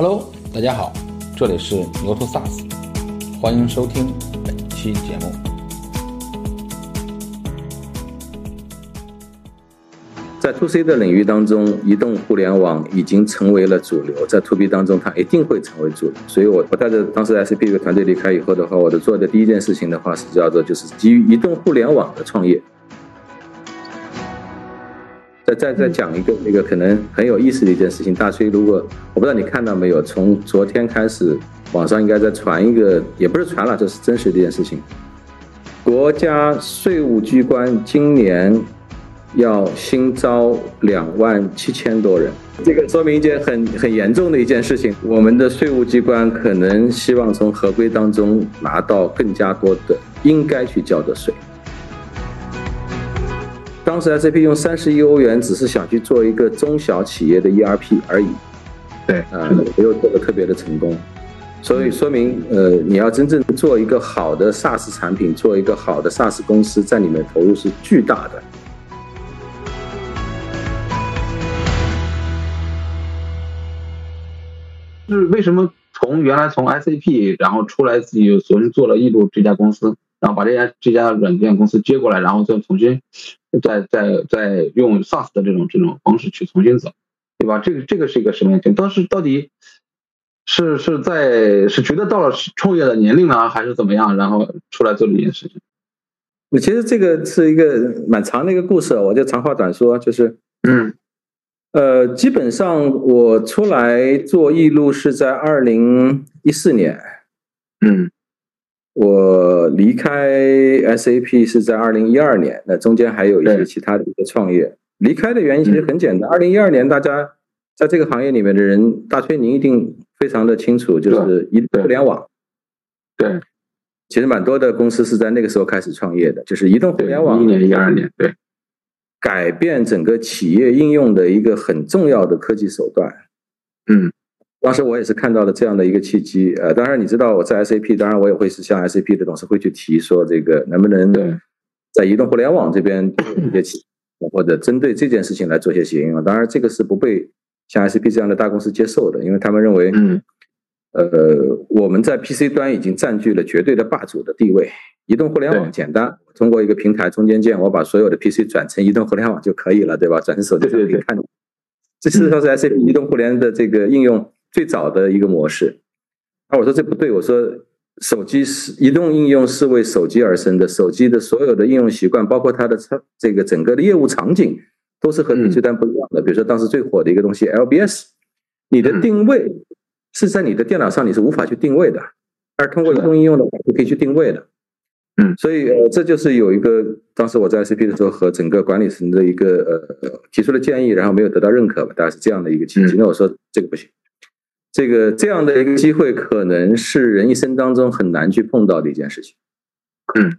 Hello，大家好，这里是牛头 SaaS，欢迎收听本期节目。在 To C 的领域当中，移动互联网已经成为了主流，在 To B 当中，它一定会成为主流。所以我我带着当时 SP 的团队离开以后的话，我的做的第一件事情的话是叫做就是基于移动互联网的创业。再再再讲一个那个可能很有意思的一件事情，大崔，如果我不知道你看到没有，从昨天开始，网上应该在传一个，也不是传了，这是真实的一件事情。国家税务机关今年要新招两万七千多人，这个说明一件很很严重的一件事情，我们的税务机关可能希望从合规当中拿到更加多的应该去交的税。当时 SAP 用三十亿欧元，只是想去做一个中小企业的 ERP 而已，对，呃，没有做的特别的成功，所以说明，呃，你要真正做一个好的 SaaS 产品，做一个好的 SaaS 公司，在里面投入是巨大的。就是为什么从原来从 SAP，然后出来自己又重新做了易路这家公司，然后把这家这家软件公司接过来，然后再重新再再再用 SaaS 的这种这种方式去重新走，对吧？这个这个是一个什么样情况？当时到底是是在是觉得到了创业的年龄了，还是怎么样？然后出来做这件事情？我其实这个是一个蛮长的一个故事，我就长话短说，就是嗯。呃，基本上我出来做易路是在二零一四年，嗯，我离开 SAP 是在二零一二年，那中间还有一些其他的一些创业。离开的原因其实很简单，二零一二年大家在这个行业里面的人，大崔您一定非常的清楚，就是移动互联网，对，其实蛮多的公司是在那个时候开始创业的，就是移动互联网，一年一二年，对。改变整个企业应用的一个很重要的科技手段，嗯，当时我也是看到了这样的一个契机，呃，当然你知道我在 SAP，当然我也会是向 SAP 的董事会去提说，这个能不能在移动互联网这边一些企 或者针对这件事情来做些协议，当然这个是不被像 SAP 这样的大公司接受的，因为他们认为，嗯，呃，我们在 PC 端已经占据了绝对的霸主的地位。移动互联网简单，通过一个平台中间件，我把所有的 PC 转成移动互联网就可以了，对吧？转成手机上可以看。这事实上是 SAP 移动互联的这个应用最早的一个模式。啊我说这不对，我说手机是移动应用是为手机而生的，手机的所有的应用习惯，包括它的这个整个的业务场景，都是和 PC 端不一样的。比如说当时最火的一个东西 LBS，你的定位是在你的电脑上你是无法去定位的，而通过移动应用的话就可以去定位的。嗯，所以呃，这就是有一个当时我在 SAP 的时候和整个管理层的一个呃提出了建议，然后没有得到认可吧，大概是这样的一个契机。那我说这个不行，这个这样的一个机会可能是人一生当中很难去碰到的一件事情。嗯，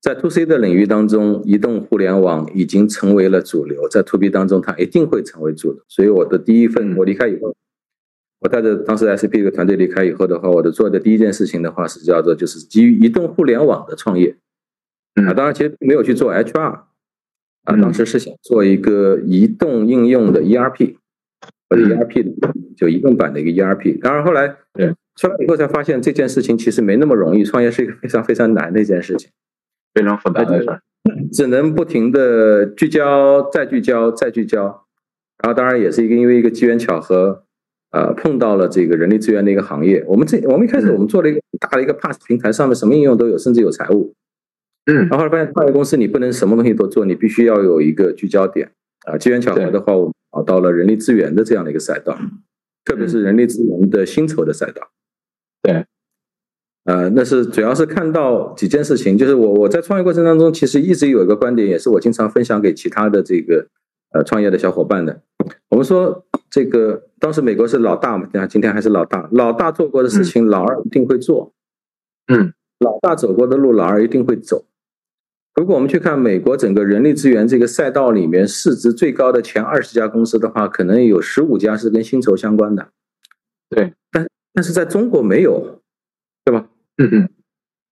在 To C 的领域当中，移动互联网已经成为了主流，在 To B 当中它一定会成为主流。所以我的第一份我离开以后。我带着当时这个团队离开以后的话，我的做的第一件事情的话是叫做就是基于移动互联网的创业，啊，当然其实没有去做 HR，啊，当时是想做一个移动应用的 ERP，或者 ERP 的就移动版的一个 ERP。当然后来对出来以后才发现这件事情其实没那么容易，创业是一个非常非常难的一件事情，非常复杂的事儿，只能不停的聚焦，再聚焦，再聚焦。然后当然也是一个因为一个机缘巧合。呃，碰到了这个人力资源的一个行业，我们这我们一开始我们做了一个很大的一个 PASS 平台，上面什么应用都有，甚至有财务。嗯，然后后来发现创业公司你不能什么东西都做，你必须要有一个聚焦点。啊，机缘巧合的话，我们找到了人力资源的这样的一个赛道，特别是人力资源的薪酬的赛道。对，呃，那是主要是看到几件事情，就是我我在创业过程当中，其实一直有一个观点，也是我经常分享给其他的这个呃创业的小伙伴的。我们说这个当时美国是老大嘛，对吧？今天还是老大，老大做过的事情，老二一定会做。嗯，老大走过的路，老二一定会走。如果我们去看美国整个人力资源这个赛道里面市值最高的前二十家公司的话，可能有十五家是跟薪酬相关的。对，但但是在中国没有，对吧？嗯嗯。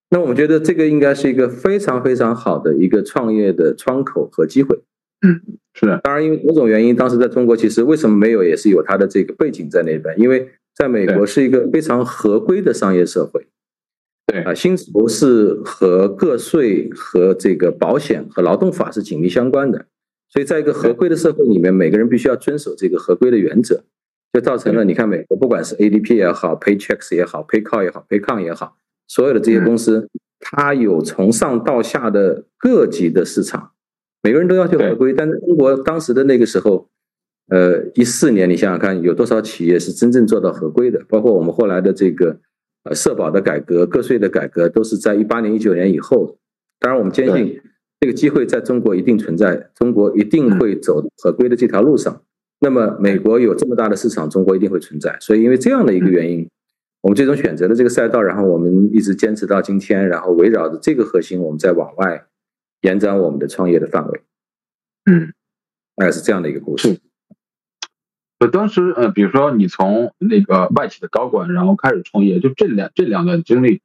那我们觉得这个应该是一个非常非常好的一个创业的窗口和机会。嗯，是的。当然，因为某种原因，当时在中国其实为什么没有，也是有它的这个背景在那边。因为在美国是一个非常合规的商业社会。对啊，薪酬是和个税和这个保险和劳动法是紧密相关的，所以在一个合规的社会里面，每个人必须要遵守这个合规的原则，就造成了你看美国不管是 ADP 也好，Paychecks 也好，Paycall 也好，Paycom 也好，所有的这些公司，它有从上到下的各级的市场，每个人都要求合规。但是中国当时的那个时候，呃，一四年你想想看，有多少企业是真正做到合规的？包括我们后来的这个。呃，社保的改革、个税的改革都是在一八年、一九年以后。当然，我们坚信这个机会在中国一定存在，中国一定会走合规的这条路上。那么，美国有这么大的市场，中国一定会存在。所以，因为这样的一个原因，我们最终选择了这个赛道，然后我们一直坚持到今天，然后围绕着这个核心，我们再往外延展我们的创业的范围。嗯，大概是这样的一个故事。就当时，呃，比如说你从那个外企的高管，然后开始创业，就这两这两段经历，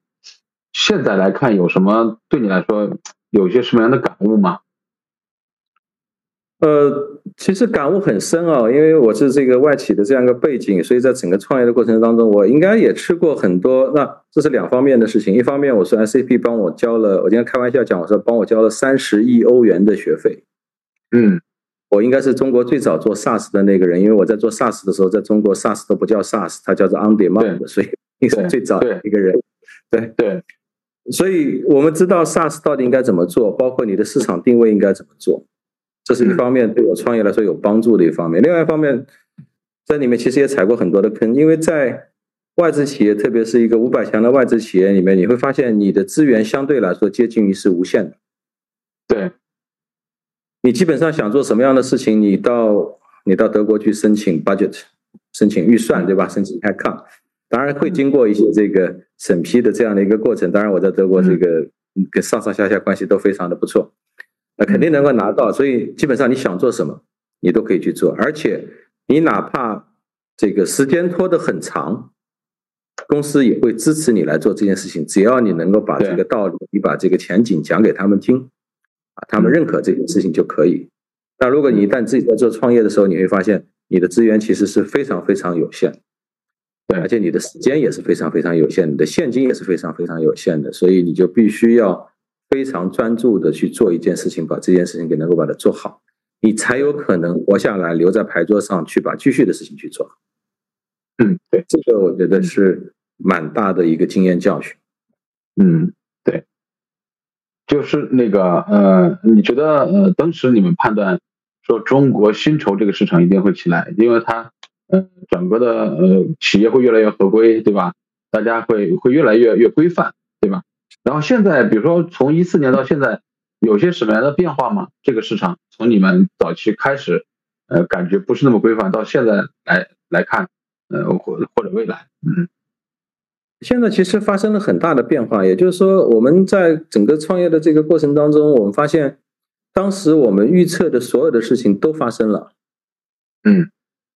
现在来看有什么对你来说有一些什么样的感悟吗？呃，其实感悟很深啊，因为我是这个外企的这样一个背景，所以在整个创业的过程当中，我应该也吃过很多。那这是两方面的事情，一方面我是 SAP 帮我交了，我今天开玩笑讲，我说帮我交了三十亿欧元的学费，嗯。我应该是中国最早做 SaaS 的那个人，因为我在做 SaaS 的时候，在中国 SaaS 都不叫 SaaS，它叫做 On Demand，所以你是最早的一个人。对对，所以我们知道 SaaS 到底应该怎么做，包括你的市场定位应该怎么做，这是一方面对我创业来说有帮助的一方面。另外一方面，在里面其实也踩过很多的坑，因为在外资企业，特别是一个五百强的外资企业里面，你会发现你的资源相对来说接近于是无限的。对。你基本上想做什么样的事情，你到你到德国去申请 budget，申请预算，对吧？申请 account，当然会经过一些这个审批的这样的一个过程。当然我在德国这个跟上上下下关系都非常的不错，那肯定能够拿到。所以基本上你想做什么，你都可以去做，而且你哪怕这个时间拖得很长，公司也会支持你来做这件事情。只要你能够把这个道理，你把这个前景讲给他们听。啊，他们认可这件事情就可以。那如果你一旦自己在做创业的时候，你会发现你的资源其实是非常非常有限，对，而且你的时间也是非常非常有限，你的现金也是非常非常有限的，所以你就必须要非常专注的去做一件事情，把这件事情给能够把它做好，你才有可能活下来，留在牌桌上去把继续的事情去做。嗯，对，这个我觉得是蛮大的一个经验教训。嗯。就是那个呃，你觉得呃，当时你们判断说中国薪酬这个市场一定会起来，因为它呃整个的呃企业会越来越合规，对吧？大家会会越来越越规范，对吧？然后现在比如说从一四年到现在，有些什么样的变化吗？这个市场从你们早期开始呃感觉不是那么规范，到现在来来看呃或或者未来，嗯。现在其实发生了很大的变化，也就是说，我们在整个创业的这个过程当中，我们发现，当时我们预测的所有的事情都发生了。嗯，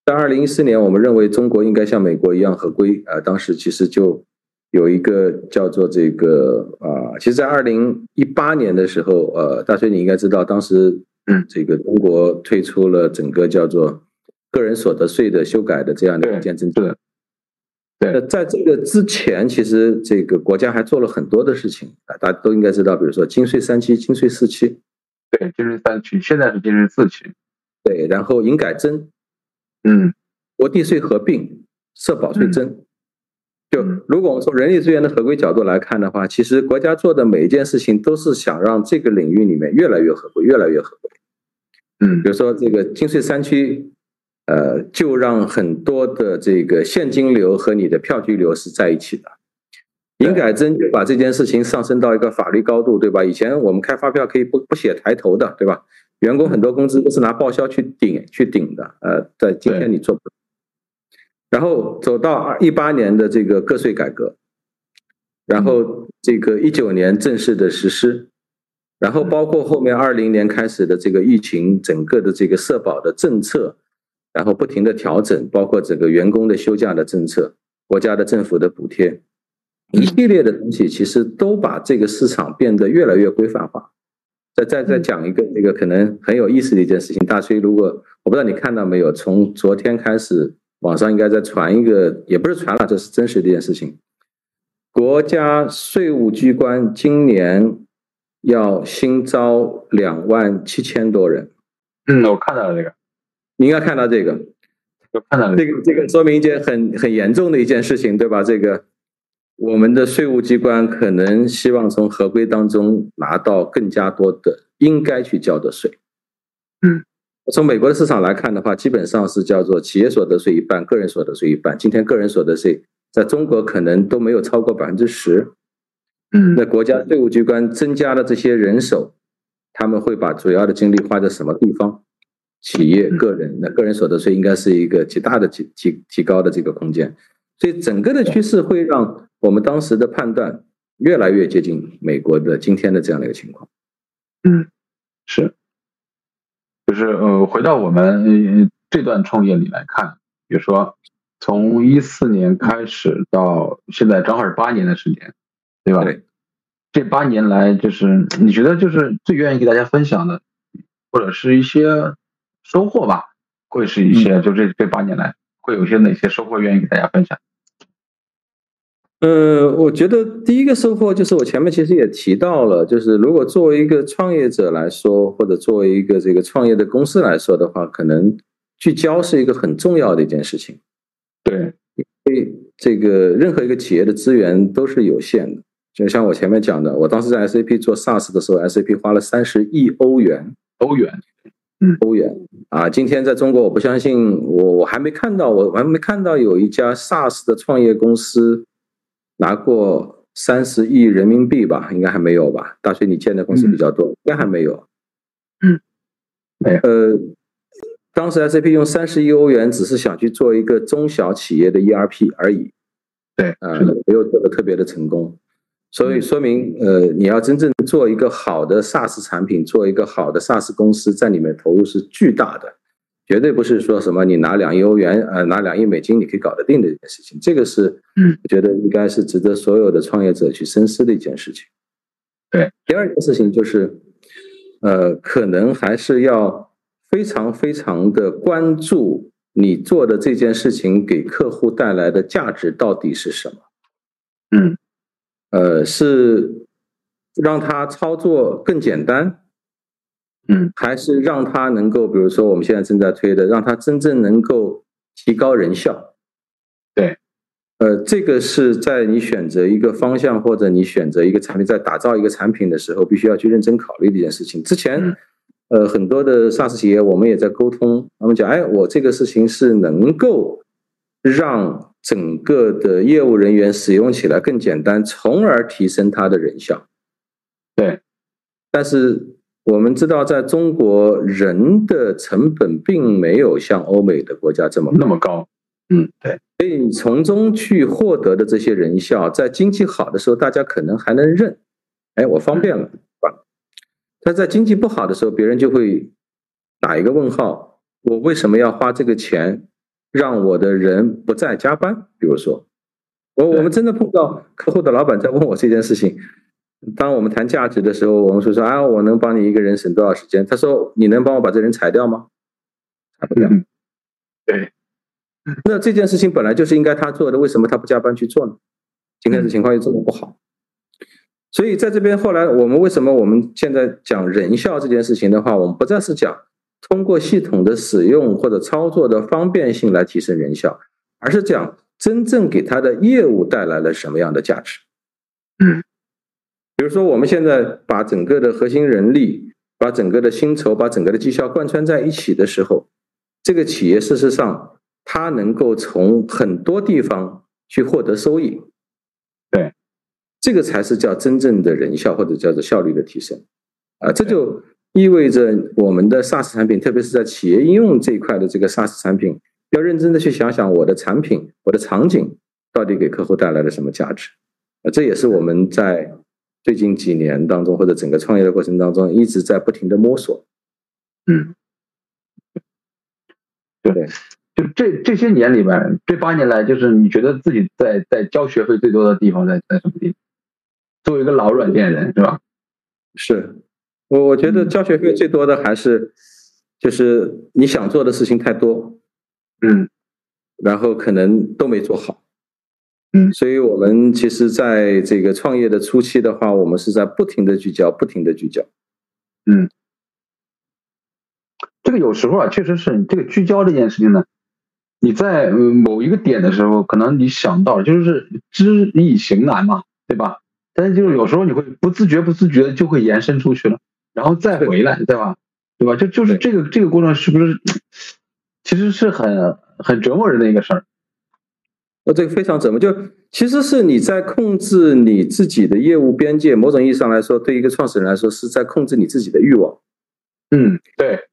在二零一四年，我们认为中国应该像美国一样合规，呃，当时其实就有一个叫做这个啊，其实，在二零一八年的时候，呃，大崔你应该知道，当时嗯，这个中国推出了整个叫做个人所得税的修改的这样的一件政策。对，在这个之前，其实这个国家还做了很多的事情啊，大家都应该知道，比如说金税三期、金税四期，对，金税三期，现在是金税四期，对，然后营改增，嗯，国地税合并、社保税增，就如果我们从人力资源的合规角度来看的话，其实国家做的每一件事情都是想让这个领域里面越来越合规，越来越合规，嗯，比如说这个金税三期。呃，就让很多的这个现金流和你的票据流是在一起的。营改增就把这件事情上升到一个法律高度，对吧？以前我们开发票可以不不写抬头的，对吧？员工很多工资都是拿报销去顶去顶的。呃，在今天你做不。然后走到二一八年的这个个税改革，然后这个一九年正式的实施，然后包括后面二零年开始的这个疫情，整个的这个社保的政策。然后不停的调整，包括整个员工的休假的政策，国家的政府的补贴，一系列的东西，其实都把这个市场变得越来越规范化。再再再讲一个这个可能很有意思的一件事情，大崔，如果我不知道你看到没有，从昨天开始，网上应该在传一个，也不是传了，这是真实的一件事情。国家税务机关今年要新招两万七千多人。嗯，我看到了这个，你应该看到这个，我看到了这个，这个说明一件很很严重的一件事情，对吧？这个我们的税务机关可能希望从合规当中拿到更加多的应该去交的税。嗯。从美国的市场来看的话，基本上是叫做企业所得税一半，个人所得税一半。今天个人所得税在中国可能都没有超过百分之十。嗯，那国家税务机关增加了这些人手，他们会把主要的精力花在什么地方？企业、个人，的个人所得税应该是一个极大的提提提高的这个空间。所以整个的趋势会让我们当时的判断越来越接近美国的今天的这样的一个情况。嗯，是。就是呃，回到我们这段创业里来看，比如说从一四年开始到现在，正好是八年的时间，对吧？对。这八年来，就是你觉得就是最愿意给大家分享的，或者是一些收获吧，会是一些，就这这八年来会有些哪些收获愿意给大家分享？呃，我觉得第一个收获就是我前面其实也提到了，就是如果作为一个创业者来说，或者作为一个这个创业的公司来说的话，可能聚焦是一个很重要的一件事情。对，因为这个任何一个企业的资源都是有限的，就像我前面讲的，我当时在 SAP 做 SaaS 的时候，SAP 花了三十亿欧元，欧元，嗯，欧元啊，今天在中国，我不相信，我我还没看到，我还没看到有一家 SaaS 的创业公司。拿过三十亿人民币吧，应该还没有吧？大学你见的公司比较多，应该还没有。嗯，没有。呃，当时 SAP 用三十亿欧元，只是想去做一个中小企业的 ERP 而已。对，呃，没有做的特别的成功。所以说明，呃，你要真正做一个好的 SaaS 产品，做一个好的 SaaS 公司，在里面投入是巨大的。绝对不是说什么你拿两亿欧元，呃，拿两亿美金你可以搞得定的一件事情。这个是，嗯，我觉得应该是值得所有的创业者去深思的一件事情。对，第二件事情就是，呃，可能还是要非常非常的关注你做的这件事情给客户带来的价值到底是什么。嗯，呃，是让他操作更简单。嗯，还是让他能够，比如说我们现在正在推的，让他真正能够提高人效。对，呃，这个是在你选择一个方向或者你选择一个产品，在打造一个产品的时候，必须要去认真考虑的一件事情。之前，呃，很多的 SaaS 企业我们也在沟通，他们讲，哎，我这个事情是能够让整个的业务人员使用起来更简单，从而提升他的人效。对，但是。我们知道，在中国人的成本并没有像欧美的国家这么那么高。嗯，对。所以你从中去获得的这些人效，在经济好的时候，大家可能还能认，哎，我方便了，是吧？但在经济不好的时候，别人就会打一个问号：我为什么要花这个钱让我的人不再加班？比如说，我我们真的碰到客户的老板在问我这件事情。当我们谈价值的时候，我们说说啊，我能帮你一个人省多少时间？他说，你能帮我把这人裁掉吗？裁不掉。对。那这件事情本来就是应该他做的，为什么他不加班去做呢？今天的情况又这么不好。所以在这边后来，我们为什么我们现在讲人效这件事情的话，我们不再是讲通过系统的使用或者操作的方便性来提升人效，而是讲真正给他的业务带来了什么样的价值。嗯。比如说，我们现在把整个的核心人力、把整个的薪酬、把整个的绩效贯穿在一起的时候，这个企业事实上它能够从很多地方去获得收益。对，这个才是叫真正的人效或者叫做效率的提升。啊，这就意味着我们的 SaaS 产品，特别是在企业应用这一块的这个 SaaS 产品，要认真的去想想我的产品、我的场景到底给客户带来了什么价值。啊，这也是我们在。最近几年当中，或者整个创业的过程当中，一直在不停的摸索。嗯，对，就这这些年里边，这八年来，就是你觉得自己在在交学费最多的地方在在什么地方？作为一个老软件人，是吧？是，我我觉得交学费最多的还是就是你想做的事情太多。嗯，然后可能都没做好。嗯，所以我们其实在这个创业的初期的话，我们是在不停的聚焦，不停的聚焦。嗯，这个有时候啊，确实是这个聚焦这件事情呢，你在某一个点的时候，可能你想到就是知易行难嘛，对吧？但是就是有时候你会不自觉、不自觉的就会延伸出去了，然后再回来，对吧？对吧？就就是这个这个过程是不是其实是很很折磨人的一个事儿？呃，这个非常折磨，就其实是你在控制你自己的业务边界。某种意义上来说，对一个创始人来说，是在控制你自己的欲望。嗯，对，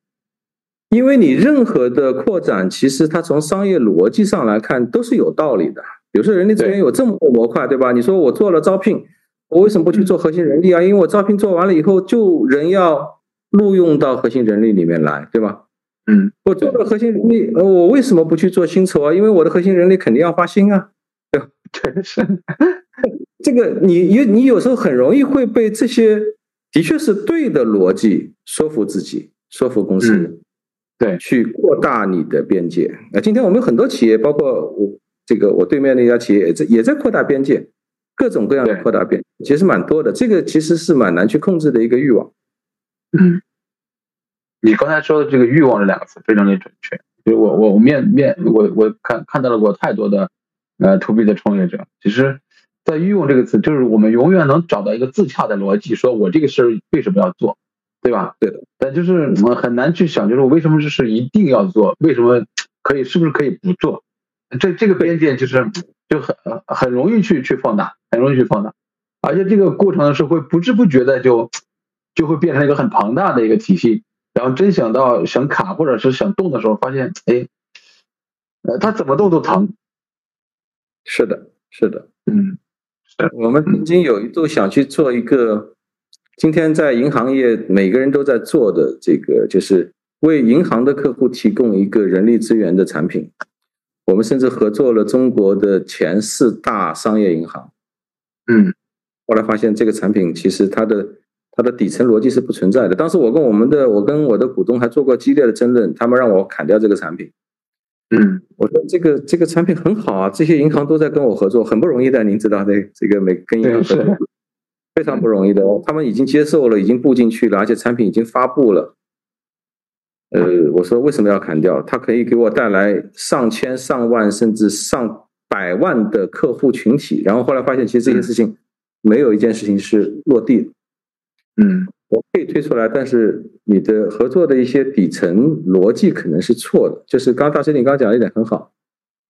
因为你任何的扩展，其实它从商业逻辑上来看都是有道理的。比如说，人力资源有这么多模块，对吧？你说我做了招聘，我为什么不去做核心人力啊？因为我招聘做完了以后，就人要录用到核心人力里面来，对吧？嗯，我做了核心人力，呃，我为什么不去做薪酬啊？因为我的核心人力肯定要发薪啊，对吧？对是，这个你你你有时候很容易会被这些的确是对的逻辑说服自己，说服公司，嗯对去扩大你的边界。那今天我们有很多企业，包括我这个我对面那家企业也在也在扩大边界，各种各样的扩大变，其实蛮多的。这个其实是蛮难去控制的一个欲望。嗯，你刚才说的这个欲望这两个词非常的准确。就我我我面面我我看看到了过太多的呃 to B 的创业者，其实，在欲望这个词，就是我们永远能找到一个自洽的逻辑，说我这个事儿为什么要做，对吧？对的。但就是我很难去想，就是我为什么这事一定要做？为什么可以是不是可以不做？这这个边界就是就很很容易去去放大，很容易去放大，而且这个过程是会不知不觉的就就会变成一个很庞大的一个体系。然后真想到想卡或者是想动的时候，发现哎，呃，他怎么动都疼。是的，是的。嗯，我们曾经有一度想去做一个，今天在银行业每个人都在做的这个，就是为银行的客户提供一个人力资源的产品。我们甚至合作了中国的前四大商业银行。嗯，后来发现这个产品其实它的它的底层逻辑是不存在的。当时我跟我们的我跟我的股东还做过激烈的争论，他们让我砍掉这个产品。嗯，我说这个这个产品很好啊，这些银行都在跟我合作，很不容易的，您知道的，这个每跟银行合作非常不容易的哦。他们已经接受了，已经布进去了，而且产品已经发布了。呃，我说为什么要砍掉？它可以给我带来上千、上万甚至上百万的客户群体。然后后来发现，其实这件事情没有一件事情是落地的。嗯，我可以推出来，但是你的合作的一些底层逻辑可能是错的。就是刚刚大师你刚刚讲的一点很好，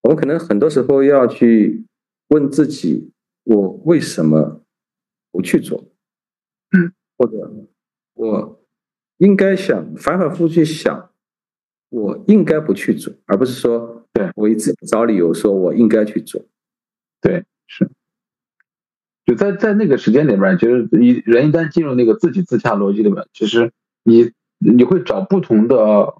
我们可能很多时候要去问自己：我为什么不去做？嗯，或者我应该想反反复复去想，我应该不去做，而不是说对我一直找理由说我应该去做。对，是。就在在那个时间里边，其实一人一旦进入那个自己自洽逻辑里面，其实你你会找不同的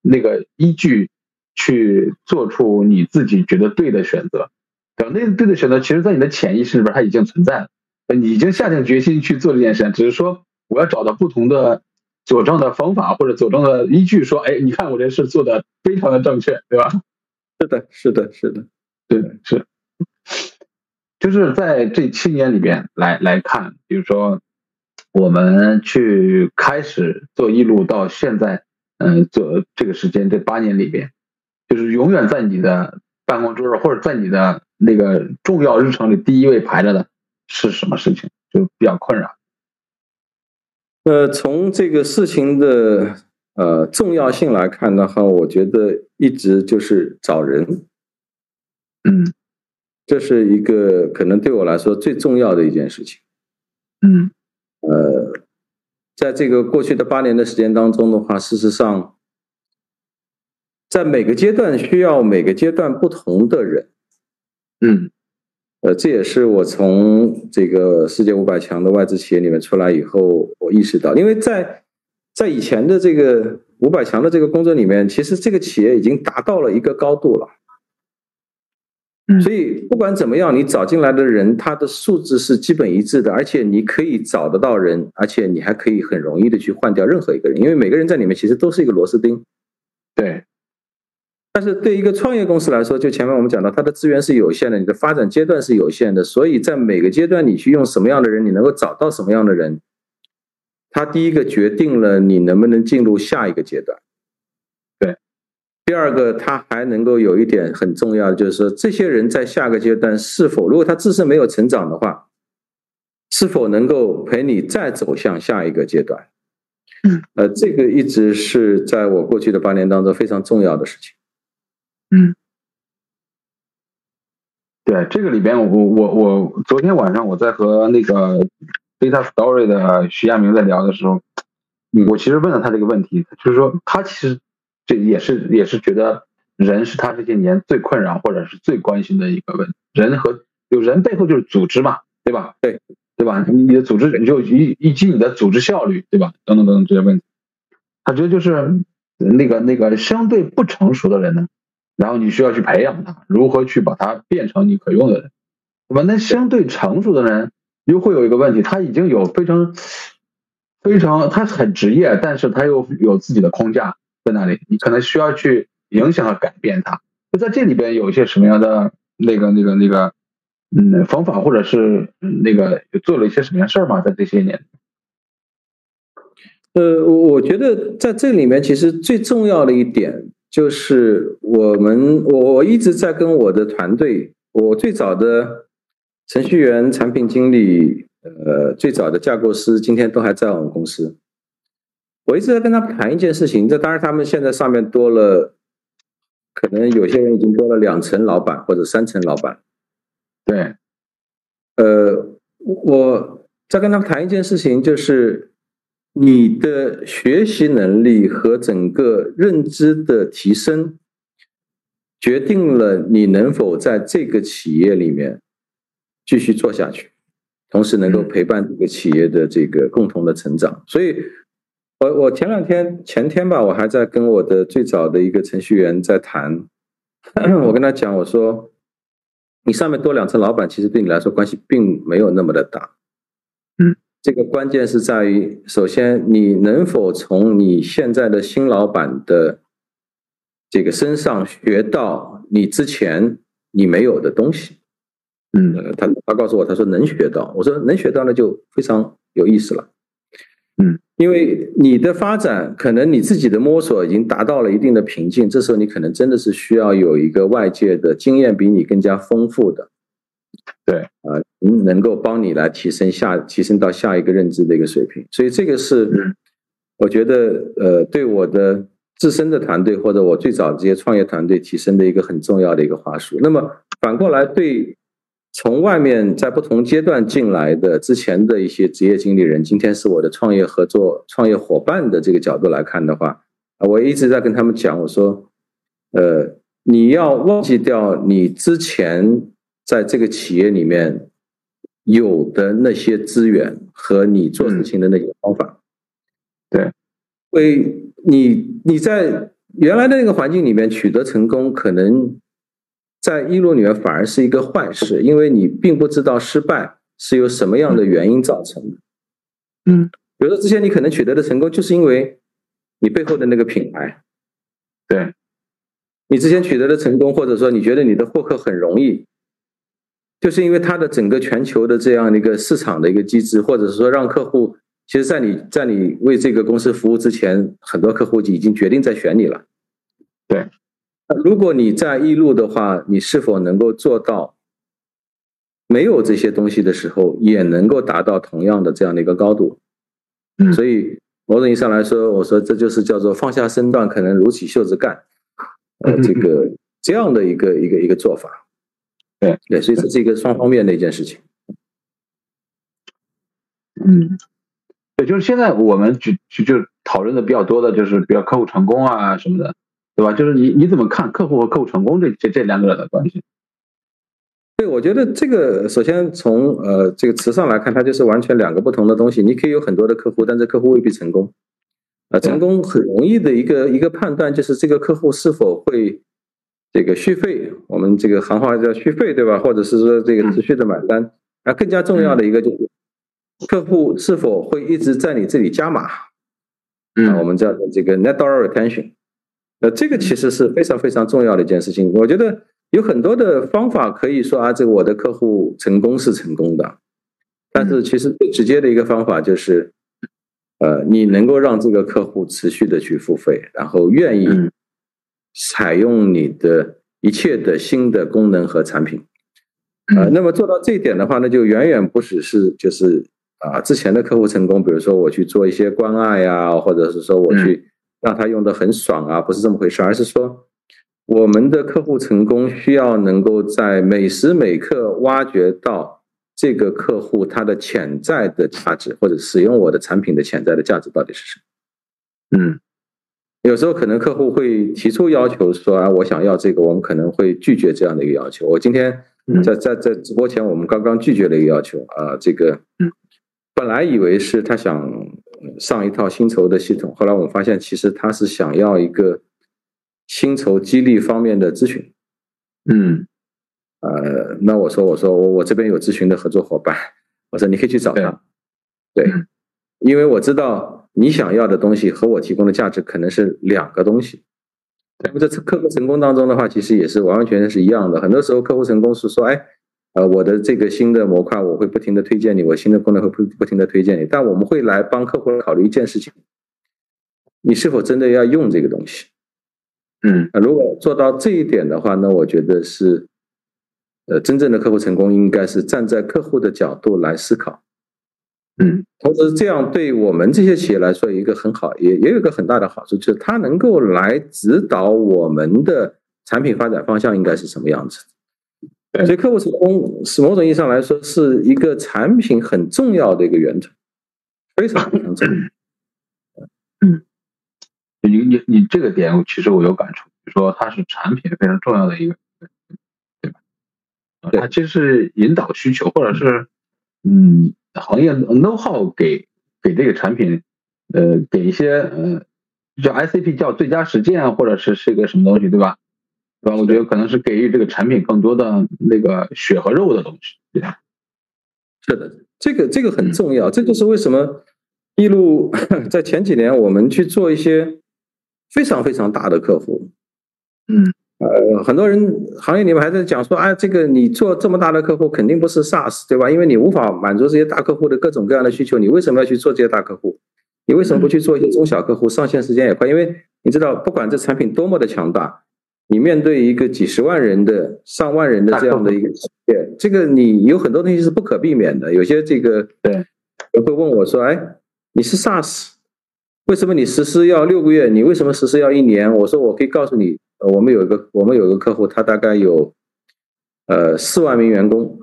那个依据去做出你自己觉得对的选择。对？那个对的选择，其实在你的潜意识里边它已经存在了，你已经下定决心去做这件事，只是说我要找到不同的佐证的方法或者佐证的依据，说，哎，你看我这事做的非常的正确，对吧？是的，是的，是的，对的，是。就是在这七年里边来来看，比如说我们去开始做一路到现在，嗯，做这个时间这八年里边，就是永远在你的办公桌上或者在你的那个重要日程里第一位排着的是什么事情？就比较困扰。呃，从这个事情的呃重要性来看的话，我觉得一直就是找人，嗯。这是一个可能对我来说最重要的一件事情。嗯。呃，在这个过去的八年的时间当中的话，事实上，在每个阶段需要每个阶段不同的人。嗯。呃，这也是我从这个世界五百强的外资企业里面出来以后，我意识到，因为在在以前的这个五百强的这个工作里面，其实这个企业已经达到了一个高度了。嗯所以不管怎么样，你找进来的人，他的素质是基本一致的，而且你可以找得到人，而且你还可以很容易的去换掉任何一个人，因为每个人在里面其实都是一个螺丝钉。对，但是对一个创业公司来说，就前面我们讲到，它的资源是有限的，你的发展阶段是有限的，所以在每个阶段你去用什么样的人，你能够找到什么样的人，它第一个决定了你能不能进入下一个阶段。对，第二个，他还能够有一点很重要的，就是说这些人在下个阶段是否，如果他自身没有成长的话，是否能够陪你再走向下一个阶段？嗯，呃，这个一直是在我过去的八年当中非常重要的事情。嗯，对，这个里边，我我我昨天晚上我在和那个 Data Story 的徐亚明在聊的时候，我其实问了他这个问题，就是说他其实这也是也是觉得人是他这些年最困扰或者是最关心的一个问题，人和有人背后就是组织嘛，对吧？对，对吧？你的组织你就以以及你的组织效率，对吧？等等等等这些问题，他觉得就是那个那个相对不成熟的人呢。然后你需要去培养他，如何去把他变成你可用的人，对吧？那相对成熟的人又会有一个问题，他已经有非常非常，他很职业，但是他又有自己的框架在那里，你可能需要去影响和改变他。就在这里边有一些什么样的那个那个那个嗯方法，或者是那个做了一些什么样事儿吗？在这些年？呃，我我觉得在这里面其实最重要的一点。就是我们，我我一直在跟我的团队，我最早的程序员、产品经理，呃，最早的架构师，今天都还在我们公司。我一直在跟他们谈一件事情，这当然他们现在上面多了，可能有些人已经多了两层老板或者三层老板。对，呃，我在跟他们谈一件事情，就是。你的学习能力和整个认知的提升，决定了你能否在这个企业里面继续做下去，同时能够陪伴这个企业的这个共同的成长。所以，我我前两天前天吧，我还在跟我的最早的一个程序员在谈，我跟他讲，我说，你上面多两层老板，其实对你来说关系并没有那么的大，嗯。这个关键是在于，首先你能否从你现在的新老板的这个身上学到你之前你没有的东西？嗯，他他告诉我，他说能学到。我说能学到，那就非常有意思了。嗯，因为你的发展可能你自己的摸索已经达到了一定的瓶颈，这时候你可能真的是需要有一个外界的经验比你更加丰富的。对啊，能能够帮你来提升下提升到下一个认知的一个水平，所以这个是我觉得呃，对我的自身的团队或者我最早这些创业团队提升的一个很重要的一个话术。那么反过来，对从外面在不同阶段进来的之前的一些职业经理人，今天是我的创业合作创业伙伴的这个角度来看的话，我一直在跟他们讲，我说，呃，你要忘记掉你之前。在这个企业里面有的那些资源和你做事情的那些方法，对，为你你在原来的那个环境里面取得成功，可能在一路里面反而是一个坏事，因为你并不知道失败是由什么样的原因造成的。嗯，比如说之前你可能取得的成功，就是因为你背后的那个品牌，对，你之前取得的成功，或者说你觉得你的获客很容易。就是因为它的整个全球的这样的一个市场的一个机制，或者是说让客户，其实，在你在你为这个公司服务之前，很多客户已经决定在选你了。对，如果你在易路的话，你是否能够做到没有这些东西的时候，也能够达到同样的这样的一个高度？嗯，所以某种意义上来说，我说这就是叫做放下身段，可能撸起袖子干，呃，这个这样的一个一个一个做法。对对，所以这是一个双方面的一件事情。嗯，对，就是现在我们就就就讨论的比较多的，就是比较客户成功啊什么的，对吧？就是你你怎么看客户和客户成功这这这两个的关系？对，我觉得这个首先从呃这个词上来看，它就是完全两个不同的东西。你可以有很多的客户，但这客户未必成功。啊，成功很容易的一个一个判断就是这个客户是否会。这个续费，我们这个行话叫续费，对吧？或者是说这个持续的买单，那更加重要的一个就是客户是否会一直在你这里加码，嗯，我们叫做这个 net dollar retention，呃，这个其实是非常非常重要的一件事情。我觉得有很多的方法可以说啊，这个我的客户成功是成功的，但是其实最直接的一个方法就是，呃，你能够让这个客户持续的去付费，然后愿意采用你的一切的新的功能和产品。呃，那么做到这一点的话，那就远远不只是就是啊之前的客户成功，比如说我去做一些关爱呀，或者是说我去。让他用的很爽啊，不是这么回事，而是说我们的客户成功需要能够在每时每刻挖掘到这个客户他的潜在的价值，或者使用我的产品的潜在的价值到底是什么？嗯，有时候可能客户会提出要求说啊，我想要这个，我们可能会拒绝这样的一个要求。我今天在在在直播前，我们刚刚拒绝了一个要求啊，这个本来以为是他想。上一套薪酬的系统，后来我们发现，其实他是想要一个薪酬激励方面的咨询。嗯，呃，那我说，我说我我这边有咨询的合作伙伴，我说你可以去找他。对，因为我知道你想要的东西和我提供的价值可能是两个东西。那么在客户成功当中的话，其实也是完完全全是一样的。很多时候客户成功是说，哎。呃，我的这个新的模块，我会不停的推荐你，我新的功能会不不停的推荐你，但我们会来帮客户考虑一件事情，你是否真的要用这个东西？嗯，如果做到这一点的话，那我觉得是，呃，真正的客户成功应该是站在客户的角度来思考。嗯，同时这样对我们这些企业来说，一个很好，也也有一个很大的好处，就是它能够来指导我们的产品发展方向应该是什么样子。所以客户成功是某种意义上来说是一个产品很重要的一个源头，非常非常重要。嗯，你你你这个点其实我有感触，就说它是产品非常重要的一个，对吧？它其实是引导需求，或者是嗯行业 know how 给给这个产品，呃，给一些呃叫 ICP 叫最佳实践，或者是是一个什么东西，对吧？对吧？我觉得可能是给予这个产品更多的那个血和肉的东西，对吧？是的，这个这个很重要，这就是为什么一路 在前几年我们去做一些非常非常大的客户，嗯，呃，很多人行业里面还在讲说，哎，这个你做这么大的客户肯定不是 SaaS，对吧？因为你无法满足这些大客户的各种各样的需求，你为什么要去做这些大客户？你为什么不去做一些中小客户？上线时间也快，因为你知道，不管这产品多么的强大。你面对一个几十万人的、上万人的这样的一个企业，这个你有很多东西是不可避免的。有些这个对，会问我说：“哎，你是 SaaS，为什么你实施要六个月？你为什么实施要一年？”我说：“我可以告诉你，我们有一个我们有一个客户，他大概有呃四万名员工，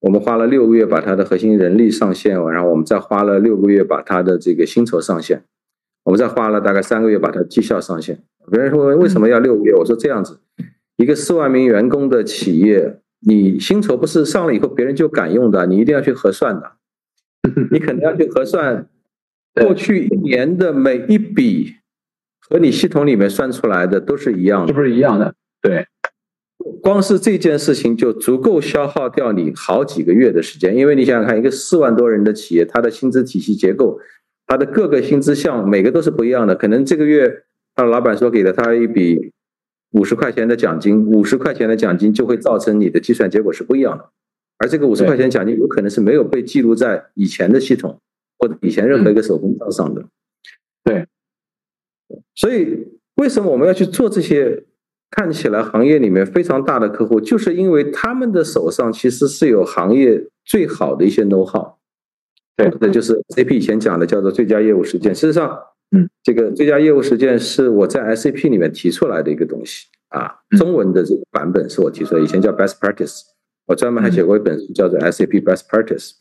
我们花了六个月把他的核心人力上线，然后我们再花了六个月把他的这个薪酬上线，我们再花了大概三个月把它绩效上线。”别人说为什么要六个月？我说这样子，一个四万名员工的企业，你薪酬不是上了以后别人就敢用的，你一定要去核算的。你肯定要去核算 过去一年的每一笔和你系统里面算出来的都是一样的，是不是一样的？对，光是这件事情就足够消耗掉你好几个月的时间，因为你想想看，一个四万多人的企业，它的薪资体系结构，它的各个薪资项每个都是不一样的，可能这个月。他老板说给了他一笔五十块钱的奖金，五十块钱的奖金就会造成你的计算结果是不一样的，而这个五十块钱奖金有可能是没有被记录在以前的系统或者以前任何一个手工账上的。对，所以为什么我们要去做这些看起来行业里面非常大的客户，就是因为他们的手上其实是有行业最好的一些 know how。对，那就是 SAP 以前讲的叫做最佳业务实践。事实上。嗯，这个最佳业务实践是我在 SAP 里面提出来的一个东西啊，中文的这个版本是我提出来，以前叫 Best Practice，我专门还写过一本书叫做 SAP Best Practice。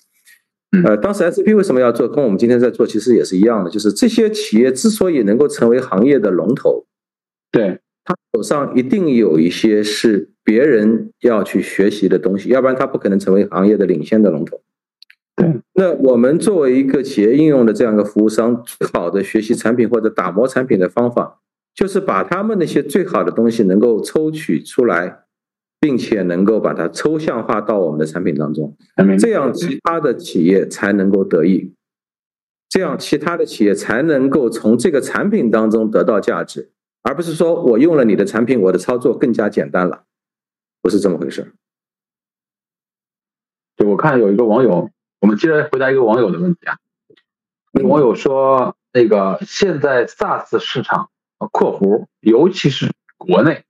呃，当时 SAP 为什么要做，跟我们今天在做其实也是一样的，就是这些企业之所以能够成为行业的龙头，对，他手上一定有一些是别人要去学习的东西，要不然他不可能成为行业的领先的龙头。那我们作为一个企业应用的这样一个服务商，最好的学习产品或者打磨产品的方法，就是把他们那些最好的东西能够抽取出来，并且能够把它抽象化到我们的产品当中，这样其他的企业才能够得益，这样其他的企业才能够从这个产品当中得到价值，而不是说我用了你的产品，我的操作更加简单了，不是这么回事。对，我看有一个网友，我们接着回答一个网友的问题啊。那网友说，那个现在 SaaS 市场（括弧）尤其是国内，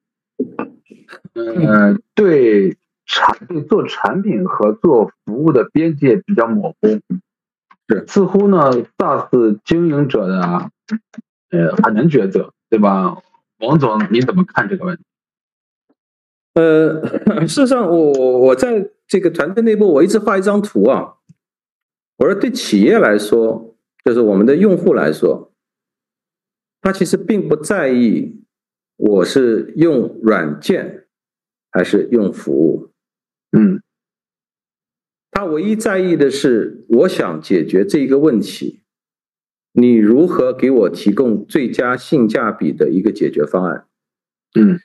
嗯，对产对做产品和做服务的边界比较模糊，是似乎呢，SaaS 经营者的呃很难抉择，对吧？王总，你怎么看这个问题？呃，事实上，我我我在这个团队内部，我一直画一张图啊。我说，对企业来说，就是我们的用户来说，他其实并不在意我是用软件还是用服务，嗯，他唯一在意的是，我想解决这一个问题，你如何给我提供最佳性价比的一个解决方案？嗯。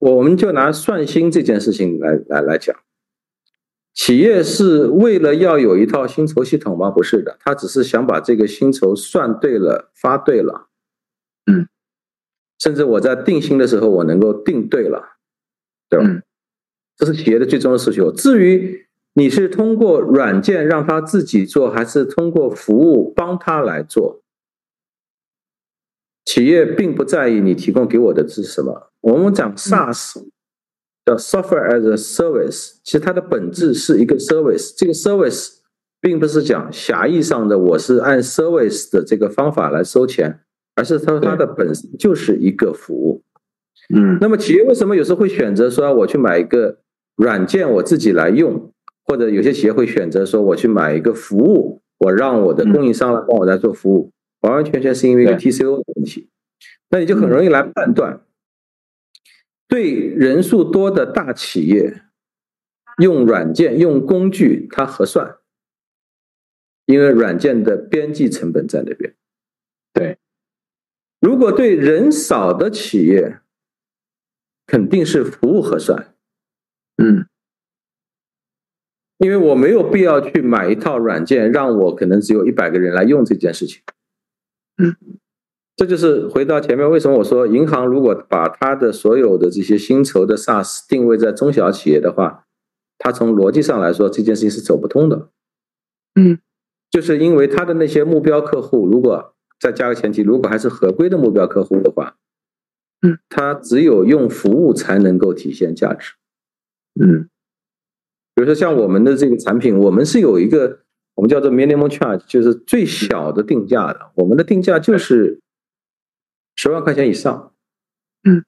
我们就拿算薪这件事情来来来讲，企业是为了要有一套薪酬系统吗？不是的，他只是想把这个薪酬算对了、发对了，嗯，甚至我在定薪的时候我能够定对了，对吧？这是企业的最终的诉求。至于你是通过软件让他自己做，还是通过服务帮他来做？企业并不在意你提供给我的是什么。我们讲 SaaS，叫 Software as a Service，其实它的本质是一个 service。这个 service 并不是讲狭义上的我是按 service 的这个方法来收钱，而是它它的本身就是一个服务。嗯，那么企业为什么有时候会选择说我去买一个软件我自己来用，或者有些企业会选择说我去买一个服务，我让我的供应商来帮我来做服务？完完全全是因为一个 TCO 的问题，那你就很容易来判断，对人数多的大企业用软件用工具它合算，因为软件的边际成本在那边。对，如果对人少的企业，肯定是服务合算。嗯，因为我没有必要去买一套软件，让我可能只有一百个人来用这件事情。嗯，这就是回到前面，为什么我说银行如果把它的所有的这些薪酬的 SaaS 定位在中小企业的话，它从逻辑上来说这件事情是走不通的。嗯，就是因为它的那些目标客户，如果再加个前提，如果还是合规的目标客户的话，嗯，它只有用服务才能够体现价值。嗯，比如说像我们的这个产品，我们是有一个。我们叫做 minimum charge，就是最小的定价的。我们的定价就是十万块钱以上。嗯，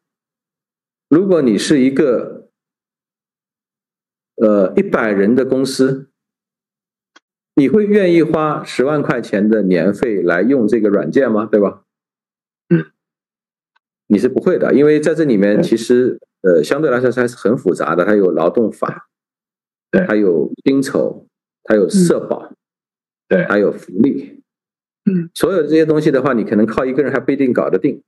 如果你是一个呃一百人的公司，你会愿意花十万块钱的年费来用这个软件吗？对吧？嗯，你是不会的，因为在这里面其实呃相对来说还是很复杂的，它有劳动法，对，还有薪酬。它有社保，对，还有福利，嗯，所有这些东西的话，你可能靠一个人还不一定搞得定。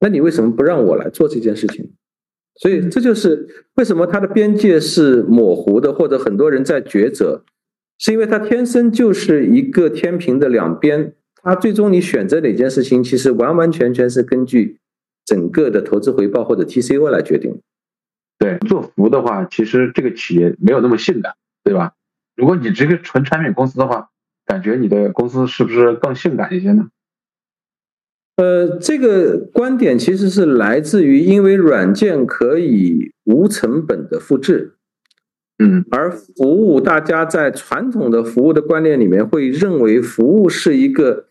那你为什么不让我来做这件事情？所以这就是为什么它的边界是模糊的，或者很多人在抉择，是因为它天生就是一个天平的两边。它最终你选择哪件事情，其实完完全全是根据整个的投资回报或者 TCO 来决定。对，做服务的话，其实这个企业没有那么性感，对吧？如果你这个纯产品公司的话，感觉你的公司是不是更性感一些呢？呃，这个观点其实是来自于，因为软件可以无成本的复制，嗯，而服务大家在传统的服务的观念里面会认为服务是一个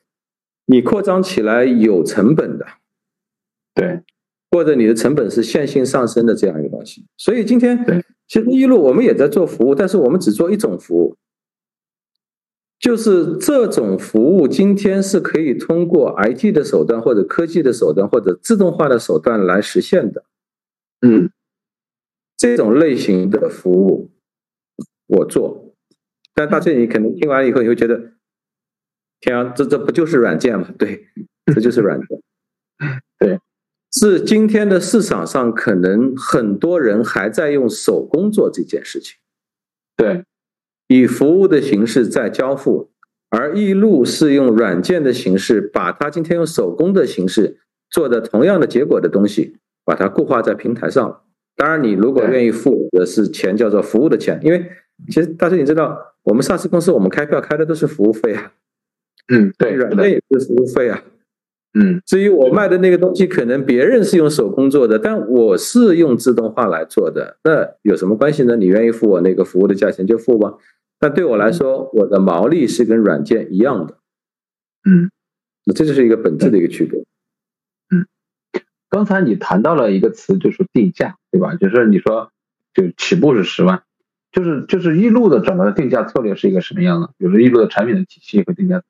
你扩张起来有成本的，对，或者你的成本是线性上升的这样一个东西，所以今天。其实一路我们也在做服务，但是我们只做一种服务，就是这种服务今天是可以通过 IT 的手段或者科技的手段或者自动化的手段来实现的。嗯，这种类型的服务我做，但大翠你可能听完以后你会觉得，天啊，这这不就是软件吗？对，这就是软件。对。是今天的市场上，可能很多人还在用手工做这件事情，对，以服务的形式在交付，而易路是用软件的形式，把它今天用手工的形式做的同样的结果的东西，把它固化在平台上。当然，你如果愿意付的是钱，叫做服务的钱，因为其实大师你知道，我们上市公司我们开票开的都是服务费啊，嗯，对，软件也是服务费啊，嗯，至于我卖的那个东西，可能别人是用手工做的，但我是用自动化来做的，那有什么关系呢？你愿意付我那个服务的价钱就付吧。但对我来说，我的毛利是跟软件一样的，嗯，那这就是一个本质的一个区别。嗯，刚才你谈到了一个词，就是定价，对吧？就是你说，就起步是十万，就是就是一路的整个定价策略是一个什么样的？比如说一路的产品的体系和定价策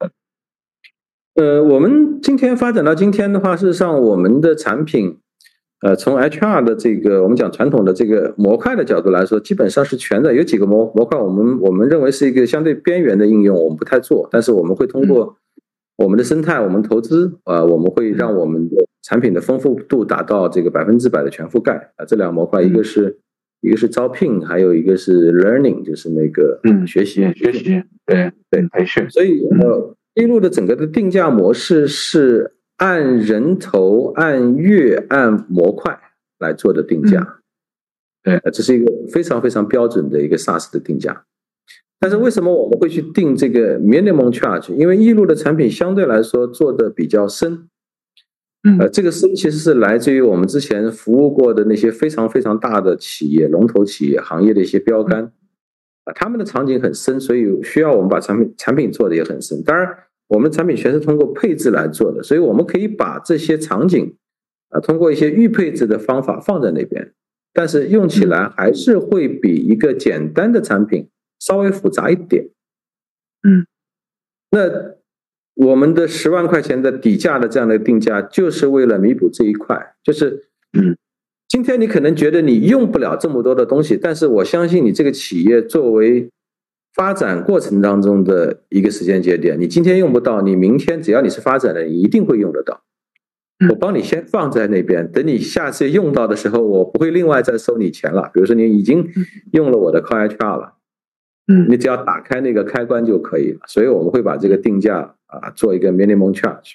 略。呃，我们今天发展到今天的话，事实上我们的产品。呃，从 HR 的这个我们讲传统的这个模块的角度来说，基本上是全的。有几个模模块，我们我们认为是一个相对边缘的应用，我们不太做。但是我们会通过我们的生态，我们投资，呃，我们会让我们的产品的丰富度达到这个百分之百的全覆盖。啊，这两个模块，一个是一个是招聘，还有一个是 learning，就是那个嗯学习学习，对对培训。所以呃，一路的整个的定价模式是。按人头、按月、按模块来做的定价，对，这是一个非常非常标准的一个 SaaS 的定价。但是为什么我们会去定这个 minimum charge？因为易路的产品相对来说做的比较深，呃，这个深其实是来自于我们之前服务过的那些非常非常大的企业、龙头企业、行业的一些标杆啊，他们的场景很深，所以需要我们把产品产品做的也很深。当然。我们产品全是通过配置来做的，所以我们可以把这些场景啊，通过一些预配置的方法放在那边，但是用起来还是会比一个简单的产品稍微复杂一点。嗯，那我们的十万块钱的底价的这样的定价，就是为了弥补这一块，就是嗯，今天你可能觉得你用不了这么多的东西，但是我相信你这个企业作为。发展过程当中的一个时间节点，你今天用不到，你明天只要你是发展的，你一定会用得到。我帮你先放在那边，等你下次用到的时候，我不会另外再收你钱了。比如说你已经用了我的 Call HR 了，嗯，你只要打开那个开关就可以了。所以我们会把这个定价啊做一个 minimum charge，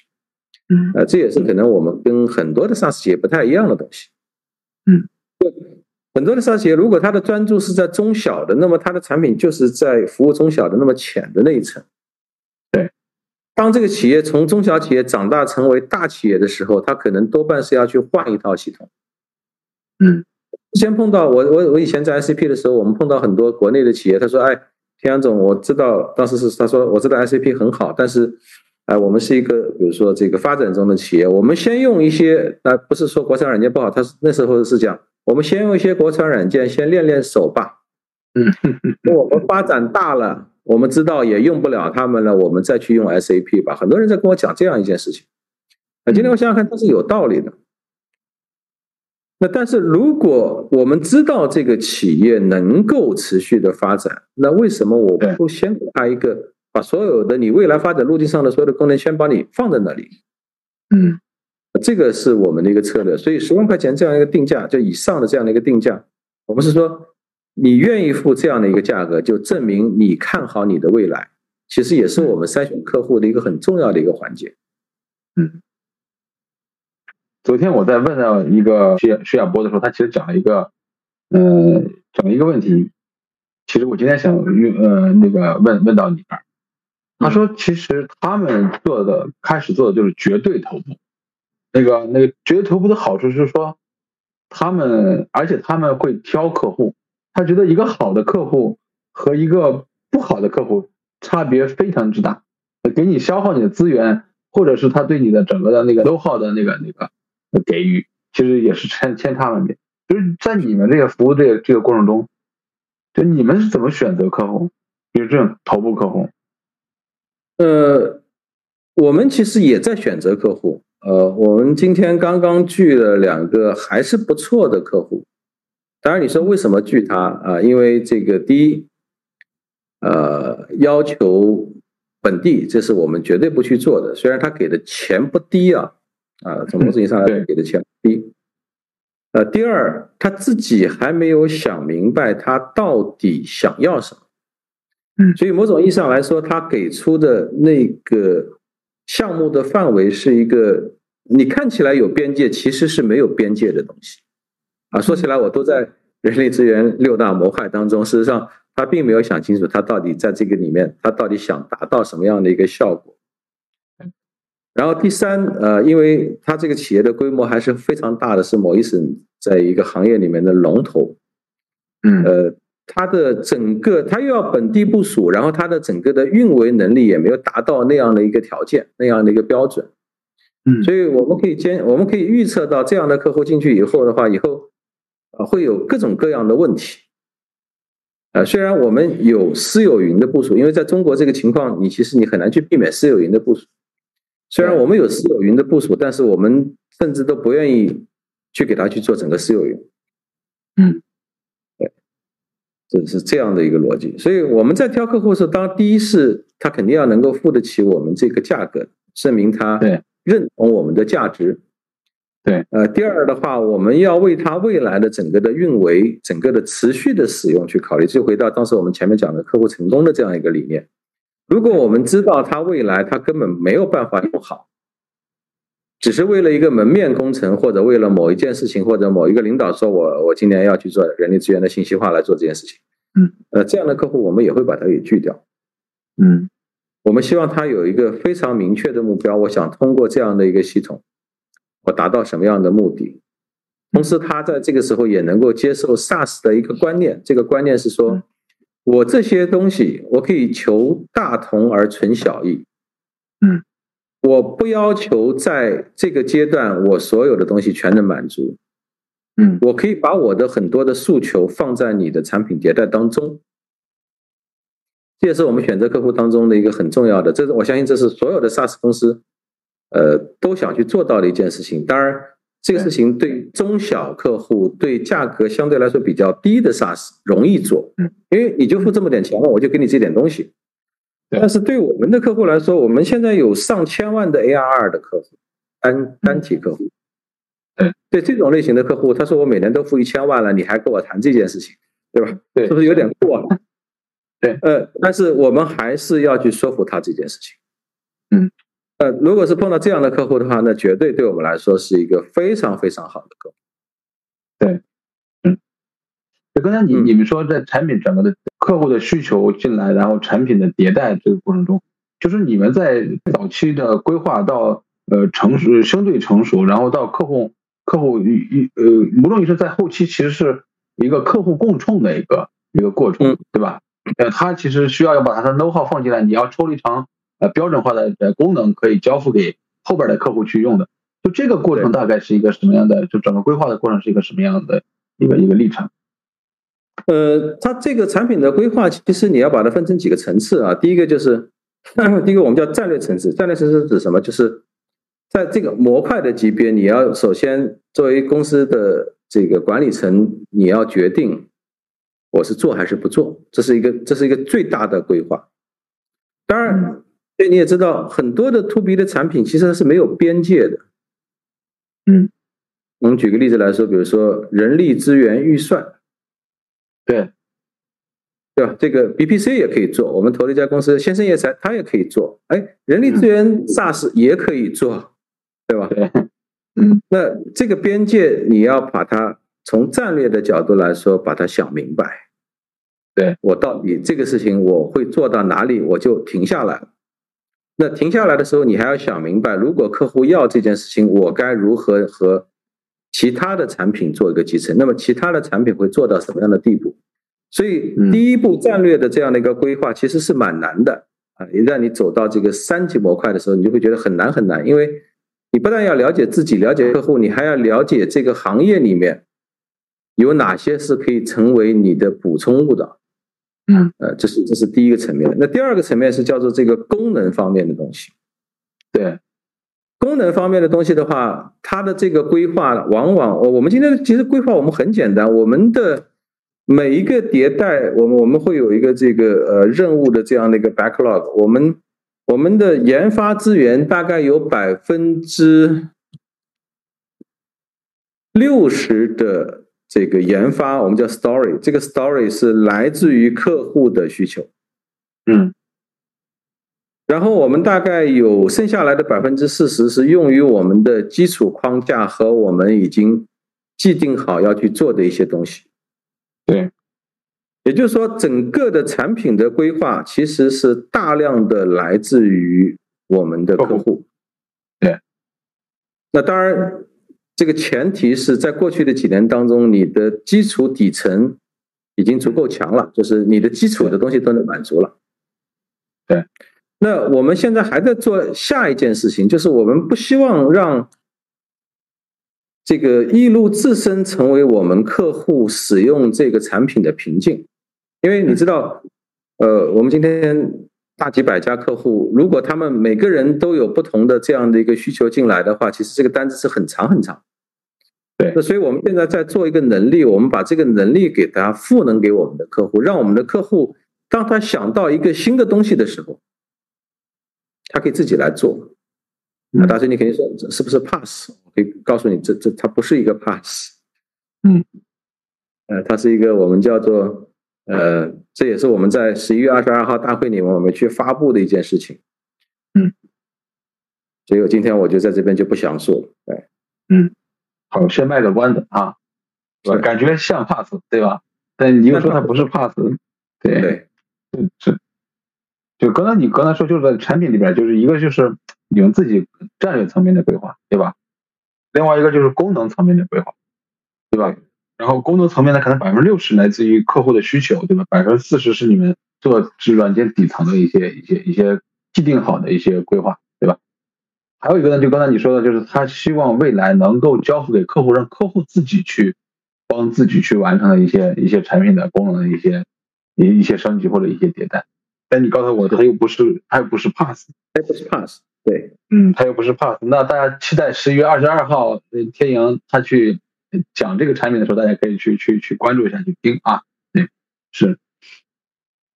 嗯，呃，这也是可能我们跟很多的 SaaS 企业不太一样的东西，嗯。很多的商企业，如果它的专注是在中小的，那么它的产品就是在服务中小的那么浅的那一层。对，当这个企业从中小企业长大成为大企业的时候，它可能多半是要去换一套系统。嗯，之前碰到我我我以前在 ICP 的时候，我们碰到很多国内的企业，他说：“哎，田阳总，我知道当时是他说我知道 ICP 很好，但是哎，我们是一个比如说这个发展中的企业，我们先用一些，那不是说国产软件不好，他是那时候是讲。”我们先用一些国产软件先练练手吧，嗯，等 我们发展大了，我们知道也用不了他们了，我们再去用 SAP 吧。很多人在跟我讲这样一件事情，那今天我想想看，它是有道理的。那但是如果我们知道这个企业能够持续的发展，那为什么我不先给他一个，把所有的你未来发展路径上的所有的功能先把你放在那里？嗯。这个是我们的一个策略，所以十万块钱这样一个定价，就以上的这样的一个定价，我们是说，你愿意付这样的一个价格，就证明你看好你的未来，其实也是我们筛选客户的一个很重要的一个环节。嗯，昨天我在问到一个徐徐亚波的时候，他其实讲了一个，呃，讲了一个问题，其实我今天想用呃那个问问到你那儿，他说其实他们做的开始做的就是绝对头部。那个那个绝对头部的好处是说，他们而且他们会挑客户，他觉得一个好的客户和一个不好的客户差别非常之大，给你消耗你的资源，或者是他对你的整个的那个 know how 的那个那个给予，其实也是千千差万别。就是在你们这个服务这个这个过程中，就你们是怎么选择客户？比如这种头部客户，呃，我们其实也在选择客户。呃，我们今天刚刚聚了两个还是不错的客户。当然，你说为什么聚他啊？因为这个第一，呃，要求本地，这是我们绝对不去做的。虽然他给的钱不低啊，啊，从某种意义上来给的钱不低。呃，第二，他自己还没有想明白他到底想要什么。嗯，所以某种意义上来说，他给出的那个。项目的范围是一个你看起来有边界，其实是没有边界的东西啊。说起来，我都在人力资源六大模块当中，事实上他并没有想清楚，他到底在这个里面，他到底想达到什么样的一个效果。然后第三，呃，因为它这个企业的规模还是非常大的，是某一省在一个行业里面的龙头，嗯，呃，它的整个它又要本地部署，然后它的整个的运维能力也没有达到那样的一个条件，那样的一个标准，嗯，所以我们可以监，我们可以预测到这样的客户进去以后的话，以后啊会有各种各样的问题，呃，虽然我们有私有云的部署，因为在中国这个情况，你其实你很难去避免私有云的部署。虽然我们有私有云的部署，但是我们甚至都不愿意去给他去做整个私有云。嗯，对，这是这样的一个逻辑。所以我们在挑客户的时候，当第一是他肯定要能够付得起我们这个价格，证明他对认同我们的价值。对，呃，第二的话，我们要为他未来的整个的运维、整个的持续的使用去考虑。就回到当时我们前面讲的客户成功的这样一个理念。如果我们知道他未来他根本没有办法用好，只是为了一个门面工程，或者为了某一件事情，或者某一个领导说我我今年要去做人力资源的信息化来做这件事情，嗯，呃，这样的客户我们也会把它给拒掉，嗯，我们希望他有一个非常明确的目标，我想通过这样的一个系统，我达到什么样的目的，同时他在这个时候也能够接受 SaaS 的一个观念，这个观念是说。我这些东西，我可以求大同而存小异，嗯，我不要求在这个阶段我所有的东西全能满足，嗯，我可以把我的很多的诉求放在你的产品迭代当中，这也是我们选择客户当中的一个很重要的，这是我相信这是所有的 SaaS 公司，呃，都想去做到的一件事情。当然。这个事情对中小客户、对价格相对来说比较低的 SaaS 容易做，嗯，因为你就付这么点钱了，我就给你这点东西。但是对我们的客户来说，我们现在有上千万的 ARR 的客户，单单体客户，对对这种类型的客户，他说我每年都付一千万了，你还跟我谈这件事情，对吧？对，是不是有点过了？对，呃，但是我们还是要去说服他这件事情，嗯。呃，如果是碰到这样的客户的话，那绝对对我们来说是一个非常非常好的客户。对，刚才你你们说在产品整个的客户的需求进来，然后产品的迭代这个过程中，就是你们在早期的规划到呃成熟相对成熟，然后到客户客户与与呃无论你是在后期其实是一个客户共创的一个一个过程，对吧？呃，他其实需要要把他的 know how 放进来，你要抽离成。呃，标准化的呃功能可以交付给后边的客户去用的，就这个过程大概是一个什么样的？就整个规划的过程是一个什么样的一个一个历程？呃，它这个产品的规划，其实你要把它分成几个层次啊。第一个就是，第一个我们叫战略层次。战略层次指什么？就是在这个模块的级别，你要首先作为公司的这个管理层，你要决定我是做还是不做，这是一个这是一个最大的规划。当然。对你也知道，很多的 to B 的产品其实是没有边界的。嗯，我们举个例子来说，比如说人力资源预算，对，对吧？这个 BPC 也可以做，我们投了一家公司，先生业财，他也可以做。哎，人力资源 SaaS 也可以做，对吧？对，嗯，那这个边界你要把它从战略的角度来说，把它想明白。对我到底这个事情我会做到哪里，我就停下来了。那停下来的时候，你还要想明白，如果客户要这件事情，我该如何和其他的产品做一个集成？那么其他的产品会做到什么样的地步？所以第一步战略的这样的一个规划其实是蛮难的啊！一旦你走到这个三级模块的时候，你就会觉得很难很难，因为你不但要了解自己、了解客户，你还要了解这个行业里面有哪些是可以成为你的补充物的。嗯，呃，这是这是第一个层面。那第二个层面是叫做这个功能方面的东西。对，功能方面的东西的话，它的这个规划往往，我我们今天其实规划我们很简单，我们的每一个迭代，我们我们会有一个这个呃任务的这样的一个 backlog。我们我们的研发资源大概有百分之六十的。这个研发我们叫 story，这个 story 是来自于客户的需求，嗯，然后我们大概有剩下来的百分之四十是用于我们的基础框架和我们已经既定好要去做的一些东西。对，也就是说，整个的产品的规划其实是大量的来自于我们的客户。对，那当然，这个前提是在过去的几年当中，你的基础底层已经足够强了，就是你的基础的东西都能满足了。对。那我们现在还在做下一件事情，就是我们不希望让这个易路自身成为我们客户使用这个产品的瓶颈，因为你知道，呃，我们今天大几百家客户，如果他们每个人都有不同的这样的一个需求进来的话，其实这个单子是很长很长。对，那所以我们现在在做一个能力，我们把这个能力给他赋能给我们的客户，让我们的客户当他想到一个新的东西的时候。他可以自己来做，那大师你肯定说这是不是 pass？我可以告诉你，这这它不是一个 pass，嗯，呃，它是一个我们叫做呃，这也是我们在十一月二十二号大会里面我们去发布的一件事情，嗯，所以我今天我就在这边就不详述了，对，嗯，好，先卖个关子啊，我？感觉像 pass 对吧？但你又说它不是 pass，对，对，是。就刚才你刚才说，就是在产品里边，就是一个就是你们自己战略层面的规划，对吧？另外一个就是功能层面的规划，对吧？然后功能层面呢，可能百分之六十来自于客户的需求，对吧？百分之四十是你们做软件底层的一些一些一些既定好的一些规划，对吧？还有一个呢，就刚才你说的，就是他希望未来能够交付给客户，让客户自己去帮自己去完成的一些一些产品的功能的一些一一些升级或者一些迭代。但你告诉我，他又不是，他又不是 pass，他又不是 pass，对，嗯，他又不是 pass。那大家期待十一月二十二号，天阳他去讲这个产品的时候，大家可以去去去关注一下，去听啊。对，是，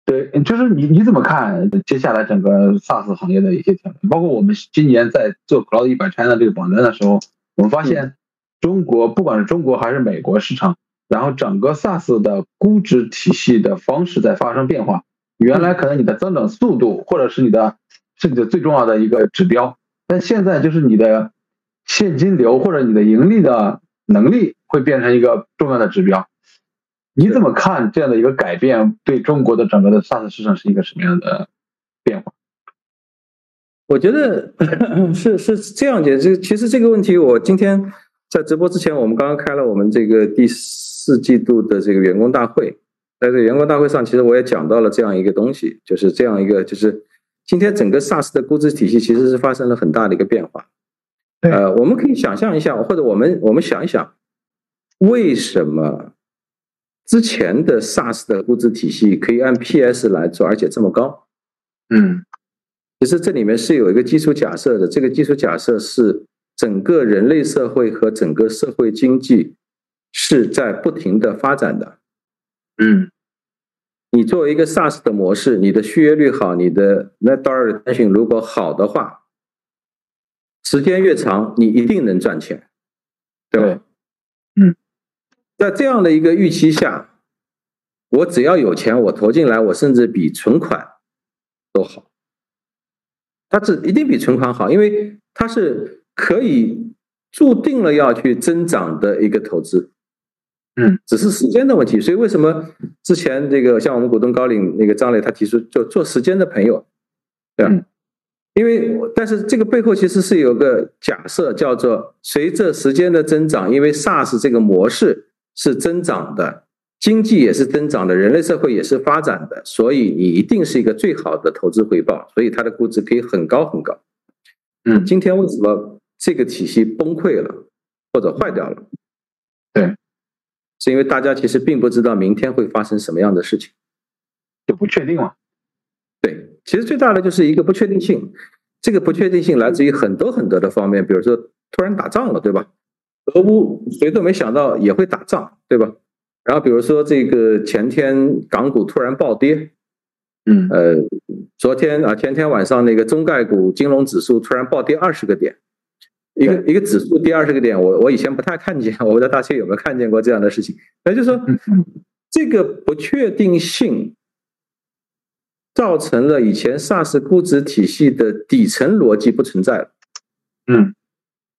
对，就是你你怎么看接下来整个 SaaS 行业的一些挑战？包括我们今年在做 Cloud 一百 China 这个榜单的时候，我们发现中国不管是中国还是美国市场，然后整个 SaaS 的估值体系的方式在发生变化。原来可能你的增长速度，或者是你的是你的最重要的一个指标，但现在就是你的现金流或者你的盈利的能力会变成一个重要的指标。你怎么看这样的一个改变对中国的整个的 SaaS 市场是一个什么样的变化？我觉得 是是这样解。释其实这个问题，我今天在直播之前，我们刚刚开了我们这个第四季度的这个员工大会。在这员工大会上，其实我也讲到了这样一个东西，就是这样一个，就是今天整个 SaaS 的估值体系其实是发生了很大的一个变化。呃，我们可以想象一下，或者我们我们想一想，为什么之前的 SaaS 的估值体系可以按 PS 来做，而且这么高？嗯，其实这里面是有一个基础假设的，这个基础假设是整个人类社会和整个社会经济是在不停的发展的。嗯，你作为一个 SaaS 的模式，你的续约率好，你的 Net Dollar Retention 如果好的话，时间越长，你一定能赚钱，对吧？嗯，在这样的一个预期下，我只要有钱，我投进来，我甚至比存款都好。它只一定比存款好，因为它是可以注定了要去增长的一个投资。嗯，只是时间的问题，所以为什么之前这个像我们股东高瓴那个张磊他提出就做时间的朋友，对吧？因为但是这个背后其实是有个假设，叫做随着时间的增长，因为 SaaS 这个模式是增长的，经济也是增长的，人类社会也是发展的，所以你一定是一个最好的投资回报，所以它的估值可以很高很高。嗯，今天为什么这个体系崩溃了或者坏掉了？对。是因为大家其实并不知道明天会发生什么样的事情，就不确定了。对，其实最大的就是一个不确定性，这个不确定性来自于很多很多的方面，比如说突然打仗了，对吧？俄乌谁都没想到也会打仗，对吧？然后比如说这个前天港股突然暴跌，嗯，呃，昨天啊前天晚上那个中概股金融指数突然暴跌二十个点。一个一个指数第二十个点，我我以前不太看见，我不知道大家有没有看见过这样的事情。那就是说，这个不确定性造成了以前 SaaS 估值体系的底层逻辑不存在了。嗯，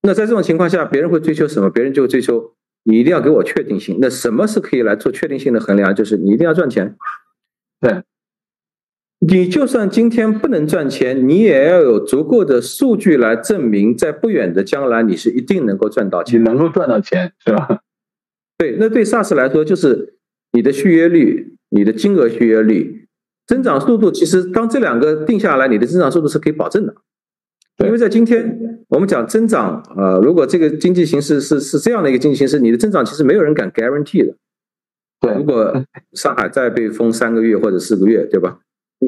那在这种情况下，别人会追求什么？别人就追求你一定要给我确定性。那什么是可以来做确定性的衡量？就是你一定要赚钱。对，你就算今天不能赚钱，你也要有足够的数据来证明，在不远的将来你是一定能够赚到你钱。能够赚到钱是吧？对，那对 SaaS 来说，就是你的续约率、你的金额续约率、增长速度，其实当这两个定下来，你的增长速度是可以保证的。对因为在今天我们讲增长，呃，如果这个经济形势是是这样的一个经济形势，你的增长其实没有人敢 guarantee 的。对如果上海再被封三个月或者四个月，对吧？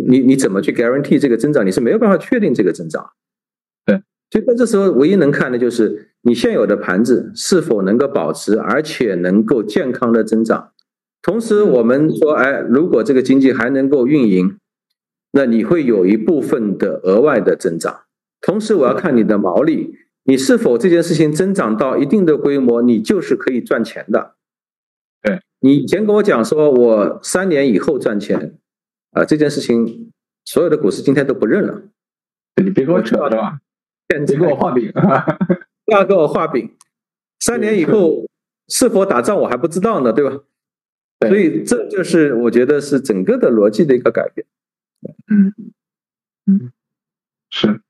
你你怎么去 guarantee 这个增长？你是没有办法确定这个增长。对，所以在这时候，唯一能看的就是你现有的盘子是否能够保持，而且能够健康的增长。同时，我们说，哎，如果这个经济还能够运营，那你会有一部分的额外的增长。同时，我要看你的毛利，你是否这件事情增长到一定的规模，你就是可以赚钱的。对你以前跟我讲说，我三年以后赚钱，啊、这件事情所有的股市今天都不认了。你别给我扯是吧？现在别给我画饼。不要给我画饼，三年以后是否打仗我还不知道呢，对吧？对所以这就是我觉得是整个的逻辑的一个改变。嗯嗯，是，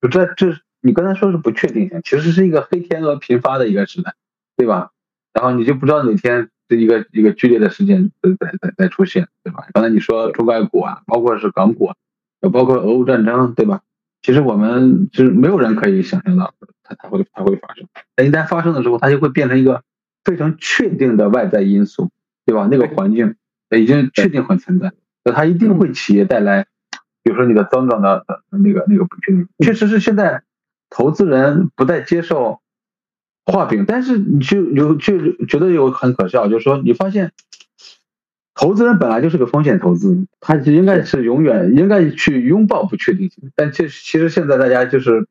就这这你刚才说是不确定性，其实是一个黑天鹅频发的一个时代，对吧？然后你就不知道哪天这一个一个剧烈的事件在在在在出现，对吧？刚才你说中概股啊，包括是港股啊，也包括俄乌战争，对吧？其实我们就是没有人可以想象到它它会它会发生，但一旦发生的时候，它就会变成一个非常确定的外在因素，对吧？那个环境已经确定很存在，那它一定会企业带来，比如说你的增长的那个那个不确定。确实是现在投资人不再接受画饼，但是你就有就觉得有很可笑，就是说你发现。投资人本来就是个风险投资，他就应该是永远应该去拥抱不确定性。但这其实现在大家就是，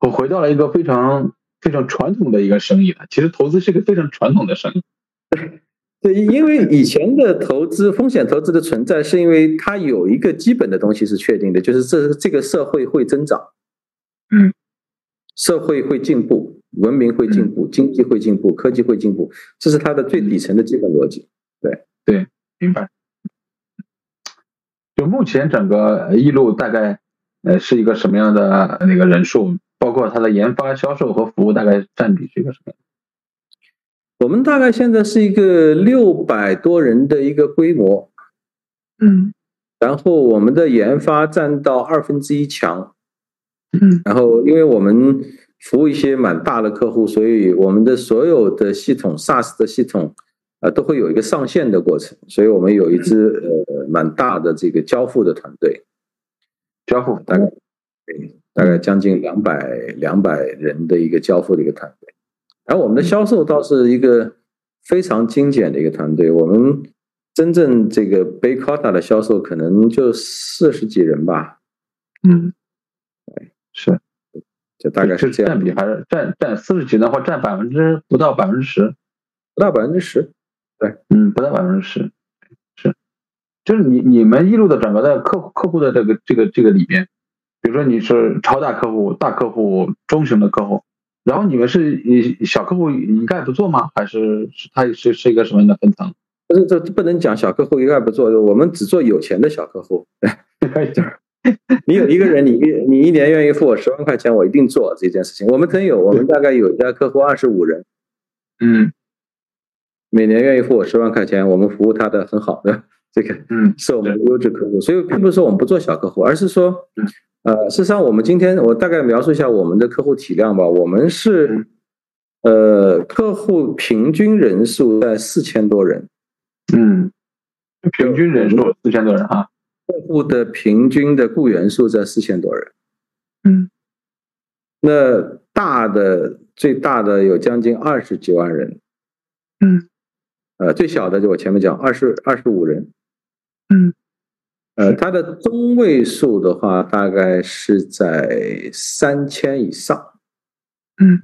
我回到了一个非常非常传统的一个生意了。其实投资是个非常传统的生意。对，因为以前的投资风险投资的存在，是因为它有一个基本的东西是确定的，就是这这个社会会增长，嗯，社会会进步，文明会进步，经济会进步，科技会进步，这是它的最底层的基本逻辑。对对，明白。就目前整个一路大概呃是一个什么样的那个人数，包括它的研发、销售和服务大概占比是一个什么样？我们大概现在是一个六百多人的一个规模，嗯然后我们的研发占到二分之一强，嗯然后因为我们服务一些蛮大的客户，所以我们的所有的系统 SaaS 的系统啊、呃都会有一个上线的过程，所以我们有一支呃蛮大的这个交付的团队，交付。大概对大概将近两百两百人的一个交付的一个团队，而我们的销售倒是一个非常精简的一个团队，我们真正这个 b a y c o t a 的销售可能就四十几人吧，嗯，是就大概是这样占比还是占占四十几的话，占百分之不到百分之十。不到百分之十。对嗯，不到百分之十，是，就是你你们一路的整个的客户客户的这个这个这个里边，比如说你是超大客户、大客户、中型的客户，然后你们是以小客户一概不做吗？还是是它是是一个什么样的分层？不是，这不能讲小客户一概不做，我们只做有钱的小客户。你有一个人，你一你一年愿意付我十万块钱，我一定做这件事情。我们真有，我们大概有一家客户二十五人，嗯。每年愿意付我十万块钱，我们服务他的很好的，这个嗯是我们的优质客户。所以并不是说我们不做小客户，而是说，呃，事实上我们今天我大概描述一下我们的客户体量吧。我们是，呃，客户平均人数在四千多人，嗯，平均人数四千多人哈。客户的平均的雇员数在四千多人。嗯。那大的最大的有将近二十几万人，嗯。呃，最小的就我前面讲二十二十五人，嗯。呃，它的中位数的话大概是在三千以上，嗯。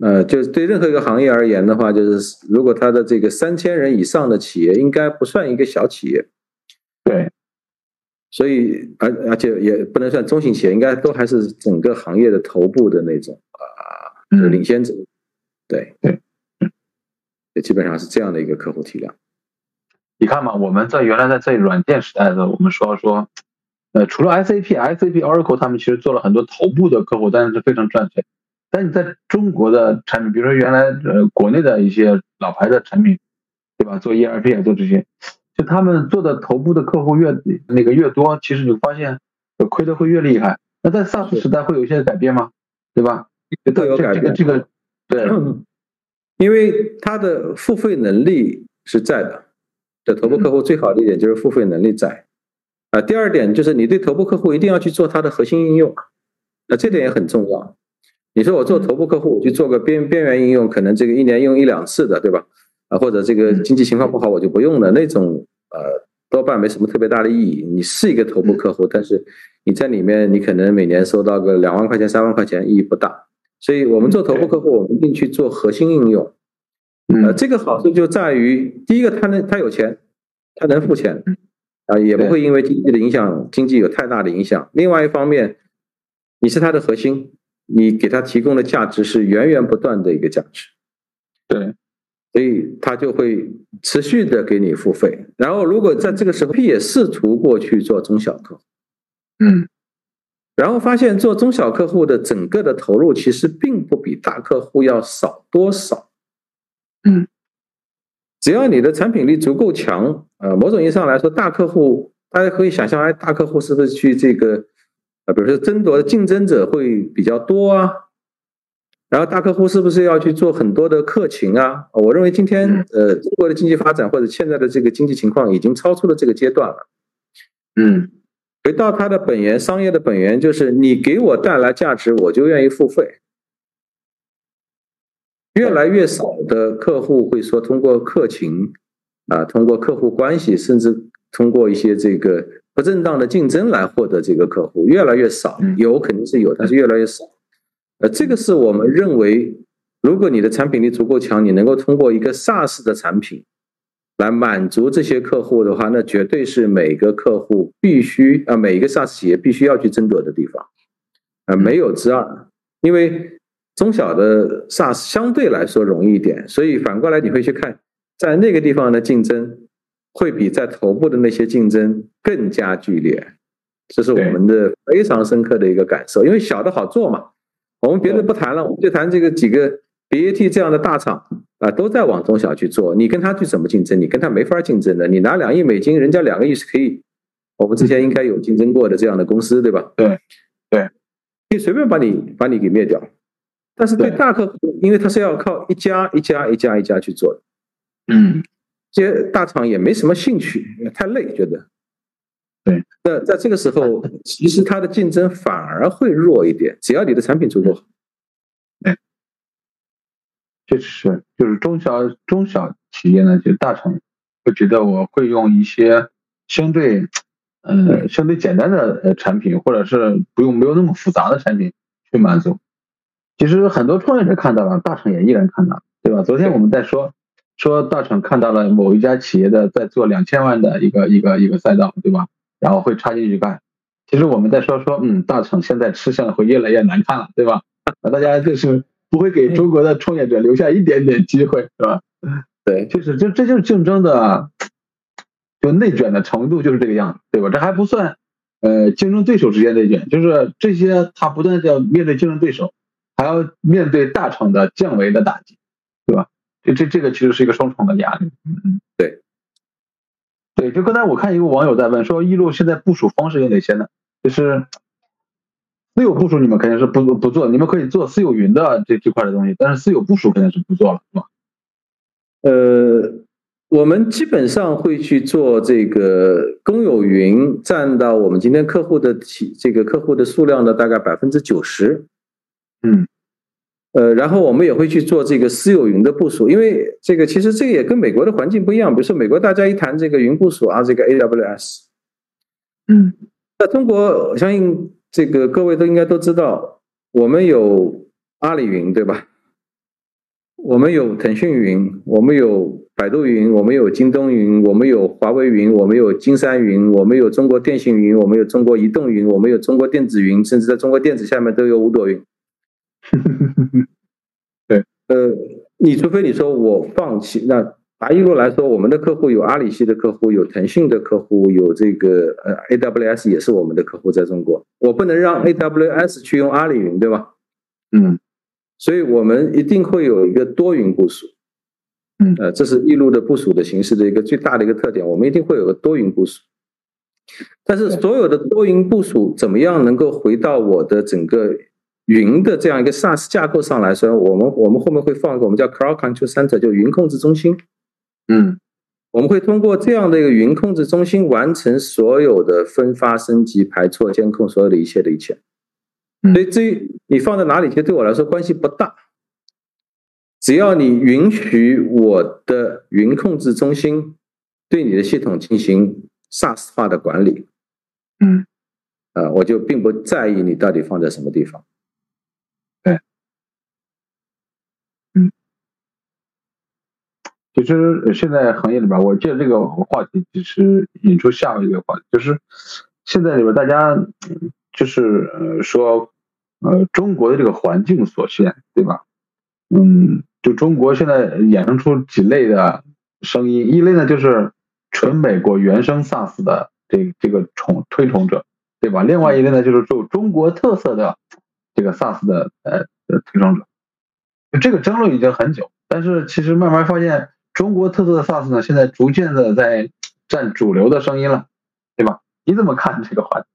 呃，就是对任何一个行业而言的话，就是如果它的这个三千人以上的企业，应该不算一个小企业，对，所以而而且也不能算中型企业，应该都还是整个行业的头部的那种啊，领先者。对对，也基本上是这样的一个客户体量。你看嘛，我们在原来在在软件时代的，我们说说，呃，除了 SAP、SAP、Oracle，他们其实做了很多头部的客户，但是非常赚钱。但你在中国的产品，比如说原来呃国内的一些老牌的产品，对吧？做 ERP 啊，做这些，就他们做的头部的客户越那个越多，其实你发现亏的会越厉害。那在 SaaS 时代会有一些改变吗？对吧？都有改变。这个对，因为它的付费能力是在的。的头部客户最好的一点就是付费能力在，啊，第二点就是你对头部客户一定要去做它的核心应用，那这点也很重要。你说我做头部客户，我去做个边边缘应用，可能这个一年用一两次的，对吧？啊，或者这个经济情况不好我就不用了，那种呃多半没什么特别大的意义。你是一个头部客户，但是你在里面你可能每年收到个两万块钱、三万块钱，意义不大。所以我们做头部客户，我们一定去做核心应用。呃，这个好处就在于，第一个，他能他有钱，他能付钱，啊，也不会因为经济的影响，经济有太大的影响。另外一方面，你是他的核心，你给他提供的价值是源源不断的一个价值，对，所以他就会持续的给你付费。然后，如果在这个时候也试图过去做中小客户，嗯，然后发现做中小客户的整个的投入其实并不比大客户要少多少。嗯，只要你的产品力足够强，呃，某种意义上来说，大客户大家可以想象，哎，大客户是不是去这个，呃，比如说争夺的竞争者会比较多啊？然后大客户是不是要去做很多的客情啊？我认为今天，呃，中国的经济发展或者现在的这个经济情况已经超出了这个阶段了。嗯，回到它的本源，商业的本源就是你给我带来价值，我就愿意付费。越来越少的客户会说通过客情啊，通过客户关系，甚至通过一些这个不正当的竞争来获得这个客户，越来越少。有肯定是有，但是越来越少。呃，这个是我们认为，如果你的产品力足够强，你能够通过一个 SaaS 的产品来满足这些客户的话，那绝对是每个客户必须啊，每一个 SaaS 企业必须要去争夺的地方啊，没有之二，因为。中小的 SaaS 相对来说容易一点，所以反过来你会去看，在那个地方的竞争会比在头部的那些竞争更加剧烈，这是我们的非常深刻的一个感受。因为小的好做嘛，我们别的不谈了，我们就谈这个几个 BAT 这样的大厂啊，都在往中小去做，你跟他去怎么竞争？你跟他没法竞争的。你拿两亿美金，人家两个亿是可以，我们之前应该有竞争过的这样的公司，对吧？对，对，可以随便把你把你给灭掉。但是对大客户，因为他是要靠一家一家一家一家去做的，嗯，这些大厂也没什么兴趣，太累，觉得。对，那在这个时候，其实它的竞争反而会弱一点，只要你的产品足够好。确实是，就是中小中小企业呢，就大厂会觉得我会用一些相对，呃，相对简单的呃产品，或者是不用没有那么复杂的产品去满足。其实很多创业者看到了，大厂也依然看到，对吧？昨天我们在说，说大厂看到了某一家企业的在做两千万的一个一个一个赛道，对吧？然后会插进去干。其实我们在说说，嗯，大厂现在吃相会越来越难看了，对吧？啊，大家就是不会给中国的创业者留下一点点机会，是吧？对，就是这这就是竞争的，就内卷的程度就是这个样子，对吧？这还不算，呃，竞争对手之间内卷，就是这些他不断的要面对竞争对手。还要面对大厂的降维的打击，对吧？这这这个其实是一个双重的压力。嗯，对，对。就刚才我看一个网友在问说，一路现在部署方式有哪些呢？就是私有部署，你们肯定是不不做，你们可以做私有云的这这块的东西，但是私有部署肯定是不做了，是吧？呃，我们基本上会去做这个公有云，占到我们今天客户的体这个客户的数量的大概百分之九十。嗯，呃，然后我们也会去做这个私有云的部署，因为这个其实这个也跟美国的环境不一样。比如说美国，大家一谈这个云部署啊，这个 AWS，嗯，在中国，我相信这个各位都应该都知道，我们有阿里云，对吧？我们有腾讯云，我们有百度云，我们有京东云，我们有华为云，我们有金山云，我们有中国电信云，我们有中国移动云，我们有中国电子云，甚至在中国电子下面都有五朵云。对，呃，你除非你说我放弃，那拿一路来说，我们的客户有阿里系的客户，有腾讯的客户，有这个呃 AWS 也是我们的客户在中国，我不能让 AWS 去用阿里云，对吧？嗯，所以我们一定会有一个多云部署。嗯，呃，这是一路的部署的形式的一个最大的一个特点，我们一定会有个多云部署。但是所有的多云部署怎么样能够回到我的整个云的这样一个 SaaS 架构上来说，我们我们后面会放一个我们叫 Cloud Control Center，就云控制中心。嗯，我们会通过这样的一个云控制中心完成所有的分发、升级、排错、监控所有的一切的一切。所以至于你放在哪里，其实对我来说关系不大。只要你允许我的云控制中心对你的系统进行 SaaS 化的管理，嗯，呃，我就并不在意你到底放在什么地方。对，嗯，其实现在行业里边，我借这个话题，其实引出下一个话题，就是现在里边大家就是说，呃，中国的这个环境所限，对吧？嗯。就中国现在衍生出几类的声音，一类呢就是纯美国原生 SaaS 的这这个崇推崇者，对吧？另外一类呢就是有中国特色的这个 SaaS 的呃推崇者。这个争论已经很久，但是其实慢慢发现，中国特色的 SaaS 呢，现在逐渐的在占主流的声音了，对吧？你怎么看这个话题？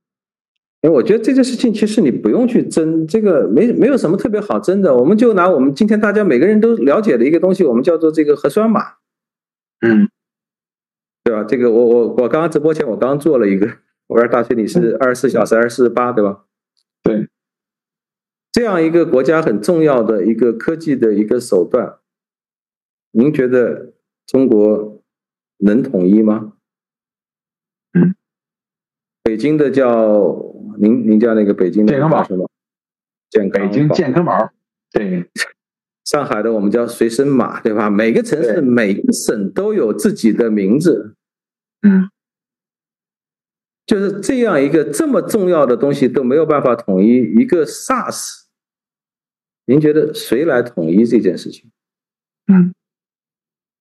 因为我觉得这件事情其实你不用去争，这个没没有什么特别好争的。我们就拿我们今天大家每个人都了解的一个东西，我们叫做这个核酸码，嗯，对吧？这个我我我刚刚直播前我刚做了一个，我说大学你是二十四小时还是四十八，对吧？对，这样一个国家很重要的一个科技的一个手段，您觉得中国能统一吗？嗯。北京的叫您，您叫那个北京的健康宝是吗？健康北京健康宝。对，上海的我们叫随身码，对吧？每个城市、每个省都有自己的名字。嗯，就是这样一个这么重要的东西都没有办法统一一个 SARS，您觉得谁来统一这件事情？嗯，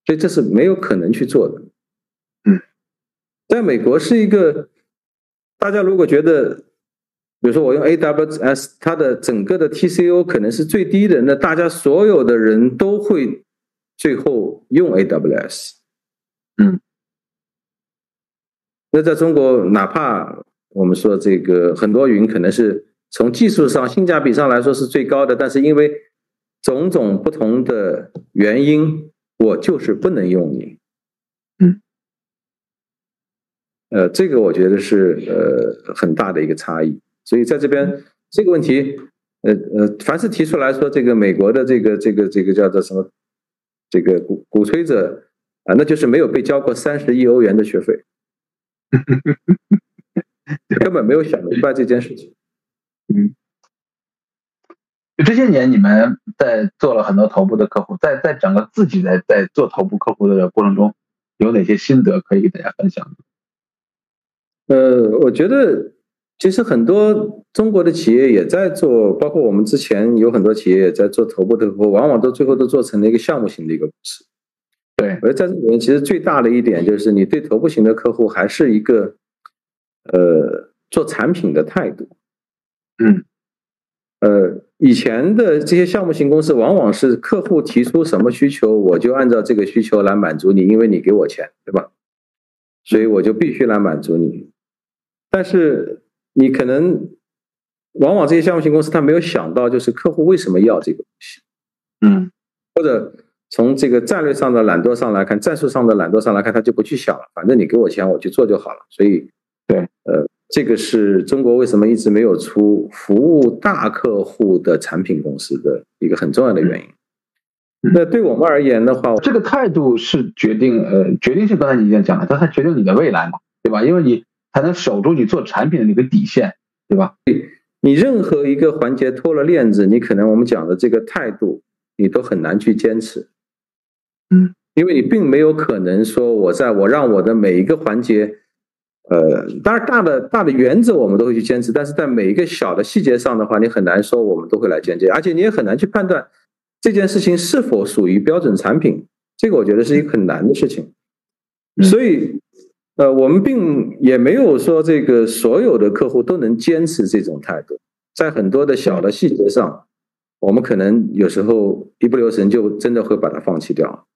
所以这是没有可能去做的。嗯，在美国是一个。大家如果觉得，比如说我用 AWS，它的整个的 TCO 可能是最低的，那大家所有的人都会最后用 AWS。嗯，那在中国，哪怕我们说这个很多云可能是从技术上、性价比上来说是最高的，但是因为种种不同的原因，我就是不能用你。呃，这个我觉得是呃很大的一个差异，所以在这边这个问题，呃呃，凡是提出来说这个美国的这个这个这个叫做什么，这个鼓鼓吹者啊，那就是没有被交过三十亿欧元的学费，根本没有想明白这件事情。嗯，就这些年你们在做了很多头部的客户，在在整个自己在在做头部客户的过程中，有哪些心得可以给大家分享？呃，我觉得其实很多中国的企业也在做，包括我们之前有很多企业也在做头部的客户，往往都最后都做成了一个项目型的一个公司。对，而在这里面，其实最大的一点就是你对头部型的客户还是一个呃做产品的态度。嗯，呃，以前的这些项目型公司往往是客户提出什么需求，我就按照这个需求来满足你，因为你给我钱，对吧？所以我就必须来满足你。但是你可能往往这些项目型公司他没有想到，就是客户为什么要这个东西，嗯，或者从这个战略上的懒惰上来看，战术上的懒惰上来看，他就不去想了，反正你给我钱我去做就好了。所以，对，呃，这个是中国为什么一直没有出服务大客户的产品公司的一个很重要的原因。那对我们而言的话，这个态度是决定呃决定性，刚才你已经讲了，它它决定你的未来嘛，对吧？因为你。才能守住你做产品的那个底线，对吧？你任何一个环节脱了链子，你可能我们讲的这个态度，你都很难去坚持。嗯，因为你并没有可能说我在我让我的每一个环节，呃，当然大的大的原则我们都会去坚持，但是在每一个小的细节上的话，你很难说我们都会来坚持，而且你也很难去判断这件事情是否属于标准产品，这个我觉得是一个很难的事情。所以，呃，我们并也没有说这个所有的客户都能坚持这种态度，在很多的小的细节上，我们可能有时候一不留神就真的会把它放弃掉。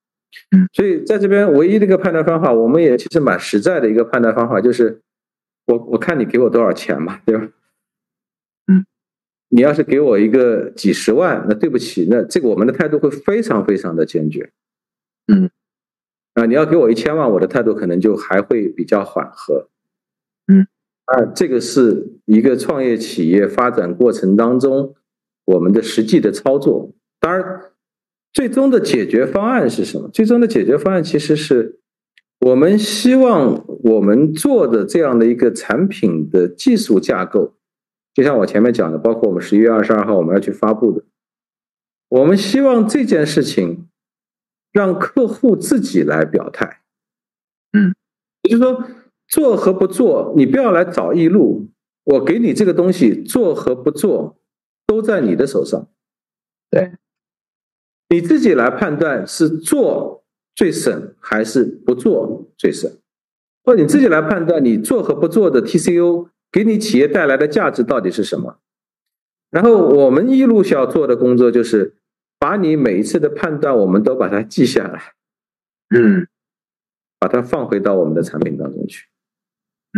嗯，所以在这边唯一的一个判断方法，我们也其实蛮实在的一个判断方法，就是我我看你给我多少钱嘛，对吧？嗯，你要是给我一个几十万，那对不起，那这个我们的态度会非常非常的坚决。嗯，啊，你要给我一千万，我的态度可能就还会比较缓和。嗯，啊，这个是一个创业企业发展过程当中我们的实际的操作，当然。最终的解决方案是什么？最终的解决方案其实是我们希望我们做的这样的一个产品的技术架构，就像我前面讲的，包括我们十一月二十二号我们要去发布的，我们希望这件事情让客户自己来表态。嗯，也就是说，做和不做，你不要来找易路，我给你这个东西，做和不做都在你的手上。对。你自己来判断是做最省还是不做最省，或者你自己来判断你做和不做的 TCO 给你企业带来的价值到底是什么。然后我们一路需要做的工作就是把你每一次的判断，我们都把它记下来，嗯，把它放回到我们的产品当中去。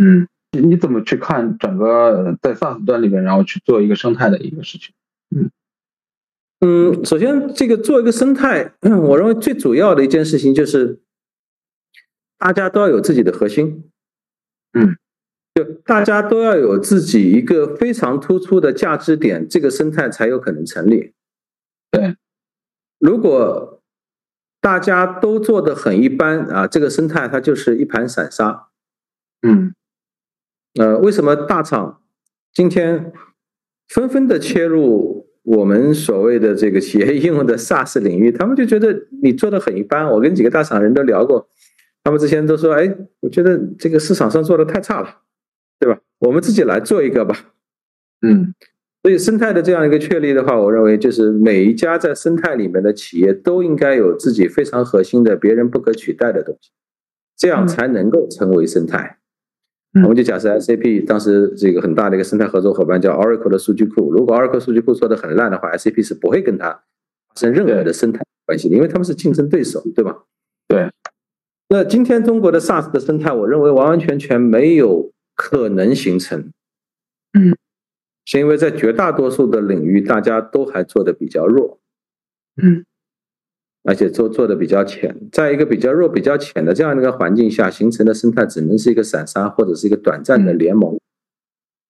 嗯，你怎么去看整个在 SaaS 端里面，然后去做一个生态的一个事情？嗯。嗯，首先这个做一个生态，我认为最主要的一件事情就是，大家都要有自己的核心，嗯，就大家都要有自己一个非常突出的价值点，这个生态才有可能成立。对，如果大家都做的很一般啊，这个生态它就是一盘散沙。嗯，呃，为什么大厂今天纷纷的切入？我们所谓的这个企业应用的 SaaS 领域，他们就觉得你做的很一般。我跟几个大厂人都聊过，他们之前都说：“哎，我觉得这个市场上做的太差了，对吧？我们自己来做一个吧。”嗯，所以生态的这样一个确立的话，我认为就是每一家在生态里面的企业都应该有自己非常核心的、别人不可取代的东西，这样才能够成为生态。我们就假设 SAP 当时这个很大的一个生态合作伙伴叫 Oracle 的数据库，如果 Oracle 数据库做的很烂的话，SAP 是不会跟它发生任何的生态关系的，因为他们是竞争对手，对吧？对。那今天中国的 SaaS 的生态，我认为完完全全没有可能形成。嗯。是因为在绝大多数的领域，大家都还做的比较弱。嗯。而且做做的比较浅，在一个比较弱、比较浅的这样的一个环境下形成的生态，只能是一个散沙或者是一个短暂的联盟。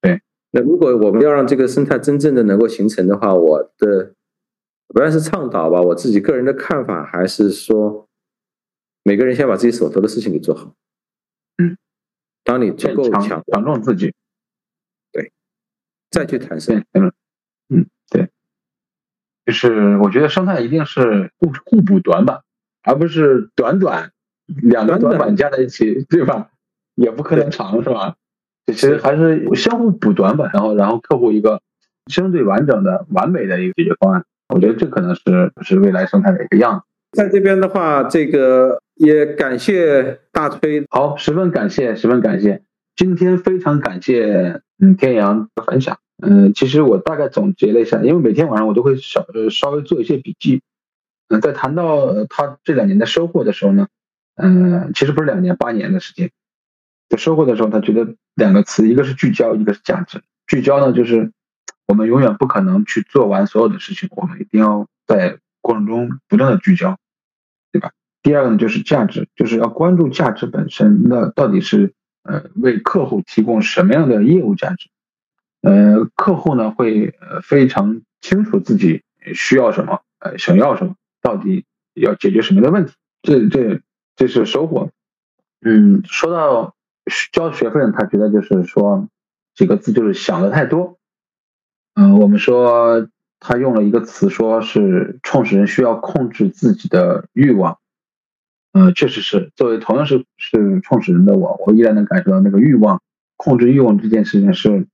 对，那如果我们要让这个生态真正的能够形成的话，我的不但是倡导吧，我自己个人的看法还是说，每个人先把自己手头的事情给做好。嗯，当你足够强，强壮自己，对，再去谈生嗯。就是我觉得生态一定是互互补短板，而不是短短两个短板加在一起，对吧？也不可能长，是吧？其实还是相互补短板，然后然后客户一个相对完整的、完美的一个解决方案。我觉得这可能是是未来生态的一个样子。在这边的话，这个也感谢大崔，好，十分感谢，十分感谢。今天非常感谢嗯天阳的分享。嗯，其实我大概总结了一下，因为每天晚上我都会稍呃稍微做一些笔记。嗯，在谈到他这两年的收获的时候呢，嗯，其实不是两年，八年的时间。在收获的时候，他觉得两个词，一个是聚焦，一个是价值。聚焦呢，就是我们永远不可能去做完所有的事情，我们一定要在过程中不断的聚焦，对吧？第二个呢，就是价值，就是要关注价值本身，那到底是呃为客户提供什么样的业务价值？呃，客户呢会呃非常清楚自己需要什么，呃想要什么，到底要解决什么样的问题，这这这是收获。嗯，说到交学费，他觉得就是说几个字，就是想的太多。嗯，我们说他用了一个词，说是创始人需要控制自己的欲望。呃，确实是作为同样是是创始人的我，我依然能感受到那个欲望控制欲望这件事情是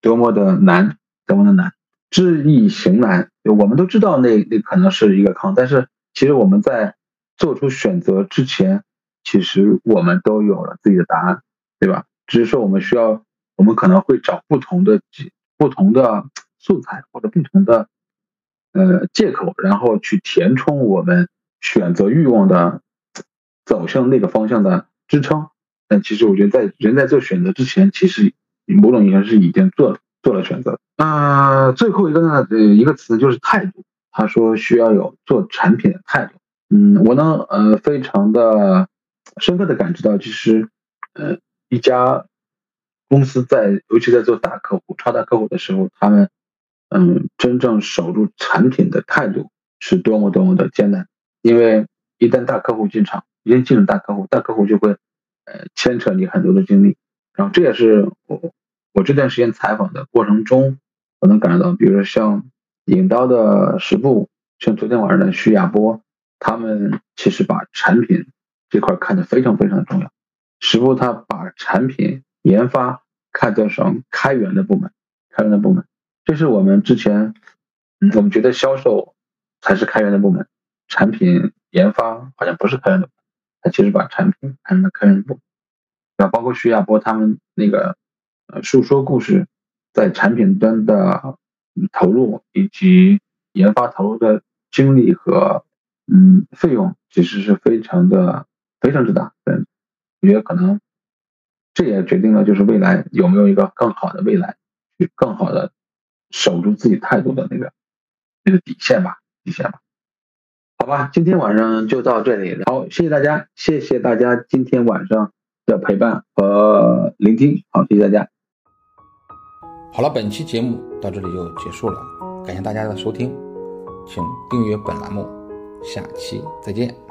多么的难，多么的难，知易行难。我们都知道那那可能是一个坑，但是其实我们在做出选择之前，其实我们都有了自己的答案，对吧？只是说我们需要，我们可能会找不同的不同的素材或者不同的呃借口，然后去填充我们选择欲望的。走向那个方向的支撑，但其实我觉得，在人在做选择之前，其实某种意义上是已经做做了选择。呃，最后一个呢，呃，一个词就是态度。他说需要有做产品的态度。嗯，我呢，呃，非常的深刻的感知到，其实，呃，一家公司在，尤其在做大客户、超大客户的时候，他们，嗯，真正守住产品的态度是多么多么的艰难，因为一旦大客户进场。已经进入大客户，大客户就会，呃，牵扯你很多的精力。然后这也是我我这段时间采访的过程中，我能感受到，比如说像影刀的十部，像昨天晚上的徐亚波，他们其实把产品这块看得非常非常的重要。十部他把产品研发看作成开源的部门，开源的部门，这是我们之前我们觉得销售才是开源的部门，产品研发好像不是开源的。他其实把产品看成了客人部，那，包括徐亚波他们那个呃诉说故事，在产品端的投入以及研发投入的精力和嗯费用，其实是非常的非常之大。嗯，我觉得可能这也决定了就是未来有没有一个更好的未来，去更好的守住自己态度的那个那个底线吧，底线吧。好吧，今天晚上就到这里。好，谢谢大家，谢谢大家今天晚上的陪伴和聆听。好，谢谢大家。好了，本期节目到这里就结束了，感谢大家的收听，请订阅本栏目，下期再见。